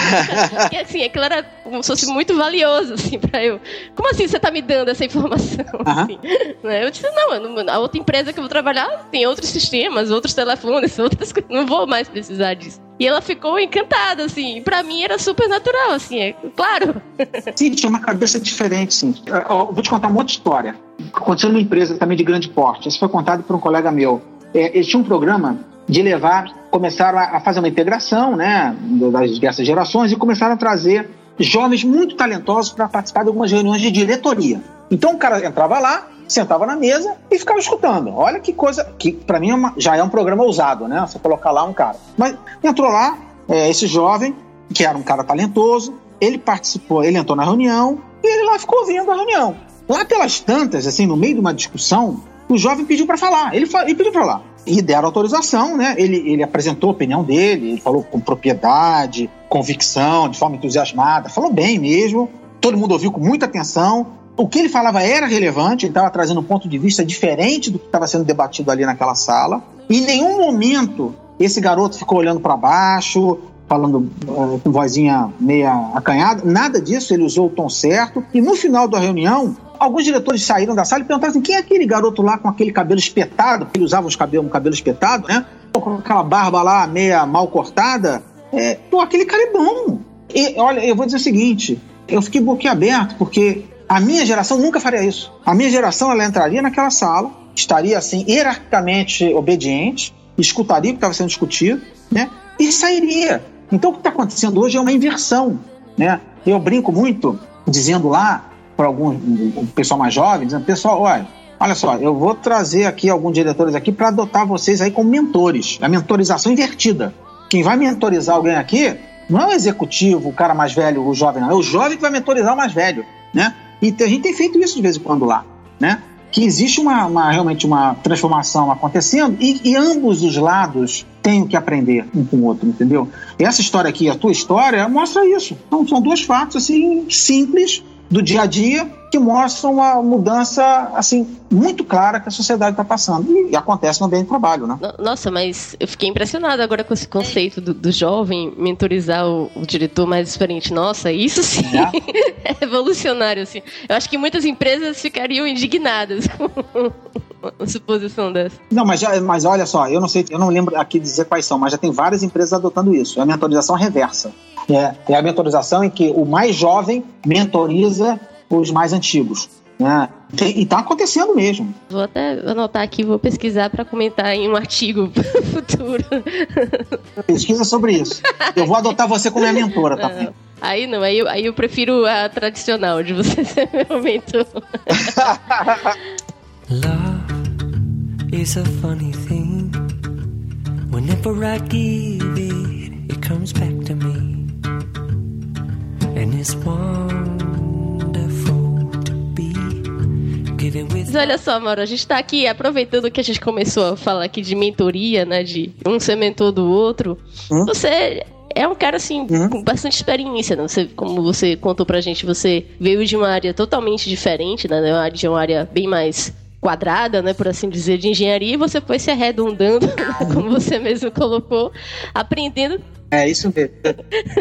Porque, assim, aquilo era como se fosse muito valioso, assim, pra eu. Como assim você tá me dando essa informação? Assim, né? Eu disse, não, a outra empresa que eu vou trabalhar tem outros sistemas, outros telefones, outras coisas. Não vou mais precisar disso. E ela ficou encantada, assim. Pra mim era super natural, assim, é claro. Sim, tinha uma cabeça diferente, sim. Eu vou te contar uma outra história. Aconteceu numa empresa também de grande porte. Isso foi contado por um colega meu. É, eles tinham um programa de levar, começaram a, fazer uma integração, né, das diversas gerações e começaram a trazer jovens muito talentosos para participar de algumas reuniões de diretoria. Então o cara entrava lá, sentava na mesa e ficava escutando. Olha que coisa, que para mim é uma, já é um programa ousado, né? Você colocar lá um cara. Mas entrou lá, é, esse jovem, que era um cara talentoso, ele participou, ele entrou na reunião e ele lá ficou ouvindo a reunião. Lá pelas tantas, assim, no meio de uma discussão, o jovem pediu para falar. Ele, ele pediu para falar. E deram autorização, né? Ele, ele apresentou a opinião dele, ele falou com propriedade, convicção, de forma entusiasmada, falou bem mesmo. Todo mundo ouviu com muita atenção o que ele falava era relevante, ele estava trazendo um ponto de vista diferente do que estava sendo debatido ali naquela sala. Em nenhum momento esse garoto ficou olhando para baixo, falando uh, com vozinha meia acanhada, nada disso, ele usou o tom certo. E no final da reunião, alguns diretores saíram da sala e perguntaram assim: quem é aquele garoto lá com aquele cabelo espetado? Ele usava os cabelos, um cabelo espetado, né? Com aquela barba lá meia mal cortada. É, pô, aquele cara é bom. E olha, eu vou dizer o seguinte: eu fiquei boquiaberto, porque a minha geração nunca faria isso. A minha geração ela entraria naquela sala, estaria assim hierarquicamente obediente, escutaria o que estava sendo discutido, né? E sairia. Então o que está acontecendo hoje é uma inversão, né? Eu brinco muito dizendo lá para algum um pessoal mais jovem, dizendo pessoal, olha, olha só, eu vou trazer aqui alguns diretores aqui para adotar vocês aí como mentores, a mentorização invertida. Quem vai mentorizar alguém aqui não é o executivo, o cara mais velho, o jovem, não. É o jovem que vai mentorizar o mais velho, né? E a gente tem feito isso de vez em quando lá, né? Que existe uma, uma realmente uma transformação acontecendo e, e, ambos os lados têm que aprender um com o outro, entendeu? Essa história aqui, a tua história, mostra isso. Então, são dois fatos assim simples do dia a dia que mostram uma mudança assim muito clara que a sociedade está passando e, acontece no ambiente de trabalho, né? Nossa, mas eu fiquei impressionado agora com esse conceito do, do jovem mentorizar o, o, diretor mais experiente. Nossa, isso sim é. é revolucionário assim. Eu acho que muitas empresas ficariam indignadas uma suposição dessa. Não, mas, já, mas olha só, eu não sei, eu não lembro aqui dizer quais são, mas já tem várias empresas adotando isso. É a mentorização reversa. É, é a mentorização em que o mais jovem mentoriza os mais antigos. Né? E está acontecendo mesmo. Vou até anotar aqui, vou pesquisar para comentar em um artigo futuro. Pesquisa sobre isso. Eu vou adotar você como minha mentora, tá? Não. Aí não, aí eu, aí eu prefiro a tradicional de você ser meu mentor. Is a funny thing. Whenever I give it, it comes back to me. and it's wonderful to be giving with Mas olha só, Mauro, a gente tá aqui aproveitando que a gente começou a falar aqui de mentoria, né? De um ser mentor do outro. Hum? Você é um cara, assim, Hum? com bastante experiência, né? Você, como você contou pra gente, você veio de uma área totalmente diferente, né? Uma área- De uma área bem mais quadrada, né, por assim dizer, de engenharia, e você foi se arredondando, como você mesmo colocou, aprendendo É isso mesmo.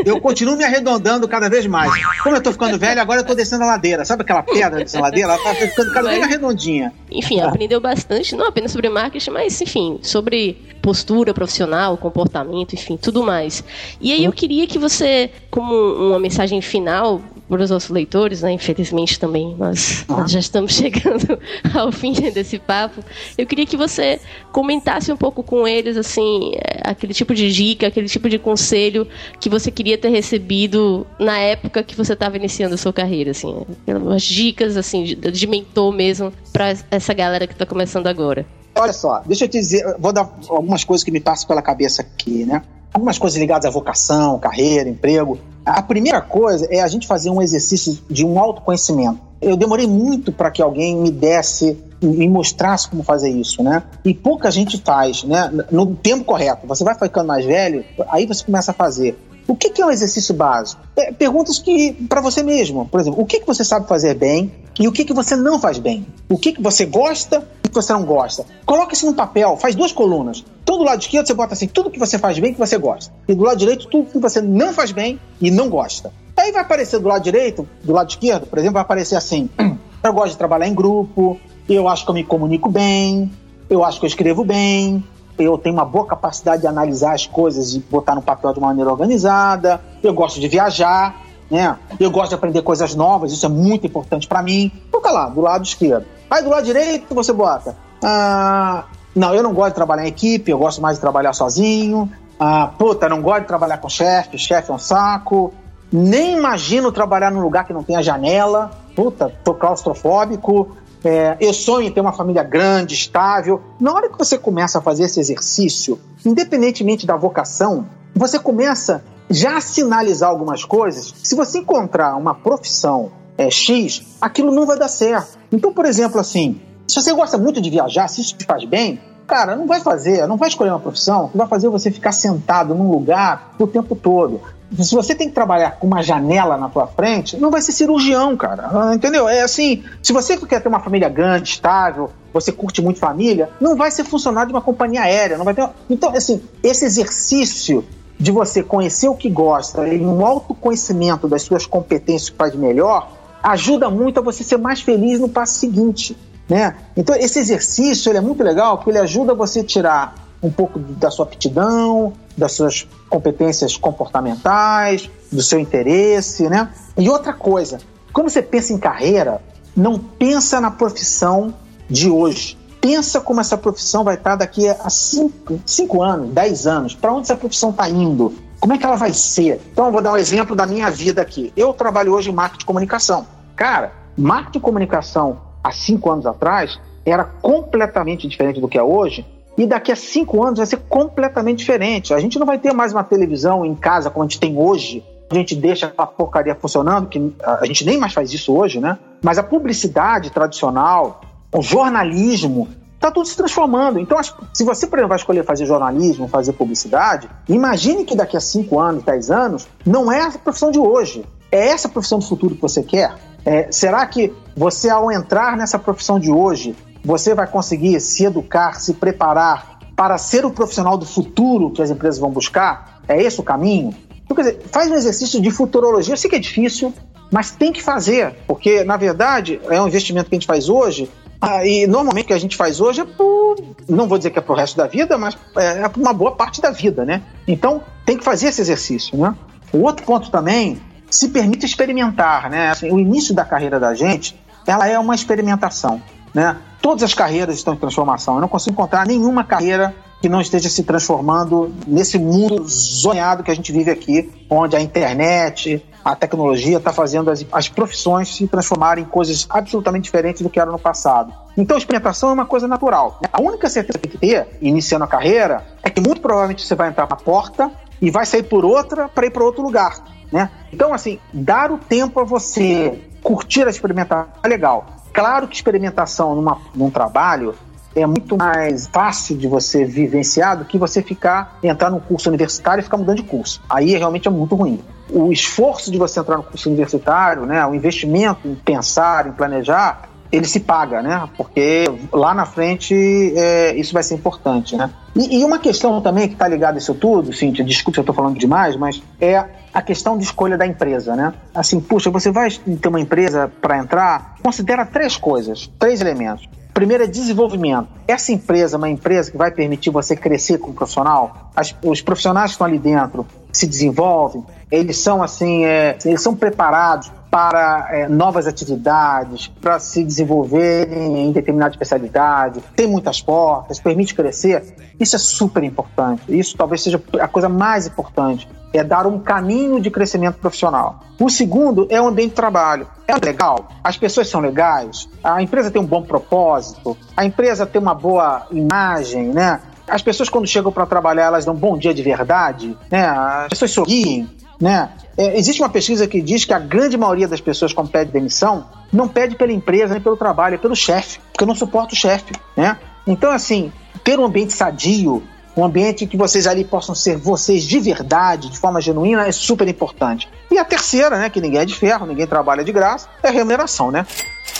Eu continuo me arredondando cada vez mais. Como eu tô ficando velho, agora eu tô descendo a ladeira. Sabe aquela pedra descendo a ladeira? Ela tá ficando cada vez mais redondinha. Enfim, aprendeu bastante, não apenas sobre marketing, mas, enfim, sobre postura profissional, comportamento, enfim, tudo mais. E aí eu queria que você, como uma mensagem final para os nossos leitores, né, infelizmente também nós, nós já estamos chegando ao fim desse papo, eu queria que você comentasse um pouco com eles, assim, é, aquele tipo de dica, aquele tipo de conselho que você queria ter recebido na época que você estava iniciando a sua carreira, assim, umas dicas, assim, de, de mentor mesmo para essa galera que está começando agora. Olha só, deixa eu te dizer, vou dar algumas coisas que me passam pela cabeça aqui, né? Algumas coisas ligadas à vocação, carreira, emprego. A primeira coisa é a gente fazer um exercício de um autoconhecimento. Eu demorei muito para que alguém me desse, me mostrasse como fazer isso, né? E pouca gente faz, né? No tempo correto. Você vai ficando mais velho, aí você começa a fazer. O que, que é um exercício básico? É, perguntas que para você mesmo. Por exemplo, o que, que você sabe fazer bem e o que, que você não faz bem? O que, que você gosta e o que você não gosta? Coloca isso num papel, faz duas colunas. Então, do lado esquerdo, você bota assim, tudo que você faz bem que você gosta. E do lado direito, tudo que você não faz bem e não gosta. Aí vai aparecer do lado direito, do lado esquerdo, por exemplo, vai aparecer assim: eu gosto de trabalhar em grupo, eu acho que eu me comunico bem, eu acho que eu escrevo bem, eu tenho uma boa capacidade de analisar as coisas e botar no papel de uma maneira organizada, eu gosto de viajar, né? Eu gosto de aprender coisas novas, isso é muito importante para mim. Fica lá, do lado esquerdo. Aí do lado direito você bota. Ah, não, eu não gosto de trabalhar em equipe, eu gosto mais de trabalhar sozinho. Ah, puta, não gosto de trabalhar com chefe, chefe é um saco. Nem imagino trabalhar num lugar que não tenha janela. Puta, tô claustrofóbico. É, eu sonho em ter uma família grande, estável. Na hora que você começa a fazer esse exercício, independentemente da vocação, você começa já a sinalizar algumas coisas. Se você encontrar uma profissão é, X, aquilo não vai dar certo. Então, por exemplo, assim, se você gosta muito de viajar, se isso te faz bem, cara, não vai fazer, não vai escolher uma profissão que vai fazer você ficar sentado num lugar o tempo todo. Se você tem que trabalhar com uma janela na tua frente, não vai ser cirurgião, cara. Ah, Entendeu? É assim, se você quer ter uma família grande, estável, você curte muito família, não vai ser funcionário de uma companhia aérea, não vai ter. Então, assim, esse exercício de você conhecer o que gosta e um autoconhecimento das suas competências que faz melhor, ajuda muito a você ser mais feliz no passo seguinte. Né? Então, esse exercício é muito legal porque ele ajuda você a tirar um pouco da sua aptidão, das suas competências comportamentais, do seu interesse. Né? E outra coisa, quando você pensa em carreira, não pensa na profissão de hoje. Pensa como essa profissão vai estar daqui a 5 anos, 10 anos. Para onde essa profissão está indo? Como é que ela vai ser? Então, eu vou dar um exemplo da minha vida aqui. Eu trabalho hoje em marketing de comunicação. Cara, marketing de comunicação há cinco anos atrás era completamente diferente do que é hoje. E daqui a cinco anos vai ser completamente diferente. A gente não vai ter mais uma televisão em casa como a gente tem hoje. A gente deixa a porcaria funcionando, que a gente nem mais faz isso hoje, né? Mas a publicidade tradicional, o jornalismo, está tudo se transformando. Então, se você, por exemplo, vai escolher fazer jornalismo, fazer publicidade, imagine que daqui a 5 anos, 10 anos, não é a profissão de hoje. É essa profissão do futuro que você quer? É, será que você, ao entrar nessa profissão de hoje, você vai conseguir se educar, se preparar para ser o profissional do futuro que as empresas vão buscar? É esse o caminho? Então, quer dizer, faz um exercício de futurologia. Eu sei que é difícil, mas tem que fazer, porque, na verdade, é um investimento que a gente faz hoje ah, e normalmente o que a gente faz hoje é por. Não vou dizer que é pro resto da vida, mas é, é por uma boa parte da vida, né? Então tem que fazer esse exercício, né? O outro ponto também, se permite experimentar, né? Assim, o início da carreira da gente, ela é uma experimentação, né? Todas as carreiras estão em transformação. Eu não consigo encontrar nenhuma carreira que não esteja se transformando nesse mundo zonhado que a gente vive aqui, onde a internet, a tecnologia está fazendo as, as profissões se transformarem em coisas absolutamente diferentes do que eram no passado. Então, experimentação é uma coisa natural. A única certeza que tem que ter, iniciando a carreira, é que muito provavelmente você vai entrar na porta e vai sair por outra para ir para outro lugar. né? Então, assim, dar o tempo a você curtir a experimentação é legal. Claro que experimentação numa, num trabalho é muito mais fácil de você vivenciar do que você ficar, entrar num curso universitário e ficar mudando de curso. Aí realmente é muito ruim. O esforço de você entrar no curso universitário, né, o investimento em pensar, em planejar, ele se paga, né? Porque lá na frente é, isso vai ser importante, né? E, e uma questão também que está ligada a isso tudo, Cíntia, desculpe se eu estou falando demais, mas é a questão de escolha da empresa, né? Assim, puxa, você vai ter uma empresa para entrar, considera três coisas, três elementos. Primeiro é desenvolvimento. Essa empresa é uma empresa que vai permitir você crescer como profissional. As, os profissionais que estão ali dentro se desenvolvem, eles são assim, é, eles são preparados para é, novas atividades, para se desenvolverem em determinada especialidade, tem muitas portas, permite crescer. Isso é super importante. Isso talvez seja a coisa mais importante, é dar um caminho de crescimento profissional. O segundo é o ambiente de trabalho. É legal, as pessoas são legais, a empresa tem um bom propósito, a empresa tem uma boa imagem, né? As pessoas quando chegam para trabalhar, elas dão um bom dia de verdade, né? As pessoas sorriem, né? É, existe uma pesquisa que diz que a grande maioria das pessoas que pedem demissão não pede pela empresa nem pelo trabalho, é pelo chefe, porque não suporta o chefe, né? Então, assim, ter um ambiente sadio, um ambiente que vocês ali possam ser vocês de verdade, de forma genuína, é super importante. E a terceira, né, que ninguém é de ferro, ninguém trabalha de graça, é remuneração, né?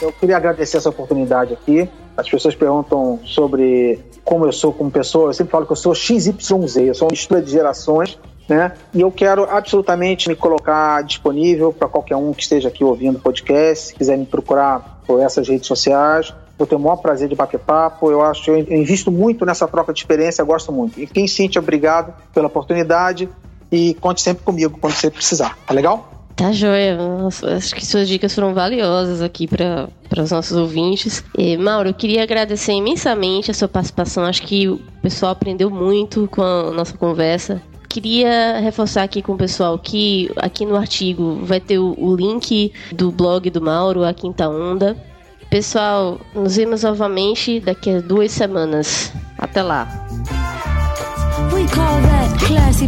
Eu queria agradecer essa oportunidade aqui. As pessoas perguntam sobre como eu sou como pessoa. Eu sempre falo que eu sou XYZ, eu sou uma mistura de gerações né? E eu quero absolutamente me colocar disponível para qualquer um que esteja aqui ouvindo o podcast, se quiser me procurar por essas redes sociais. Eu tenho o maior prazer de bater papo. Eu acho, eu invisto muito nessa troca de experiência, gosto muito. E quem sente, obrigado pela oportunidade e conte sempre comigo quando você precisar. Tá legal? Tá joia. Acho que suas dicas foram valiosas aqui para os nossos ouvintes. E, Mauro, eu queria agradecer imensamente a sua participação. Acho que o pessoal aprendeu muito com a nossa conversa queria reforçar aqui com o pessoal que aqui no artigo vai ter o, o link do blog do Mauro, a Quinta Onda. Pessoal, nos vemos novamente daqui a duas semanas. Até lá. We call that classy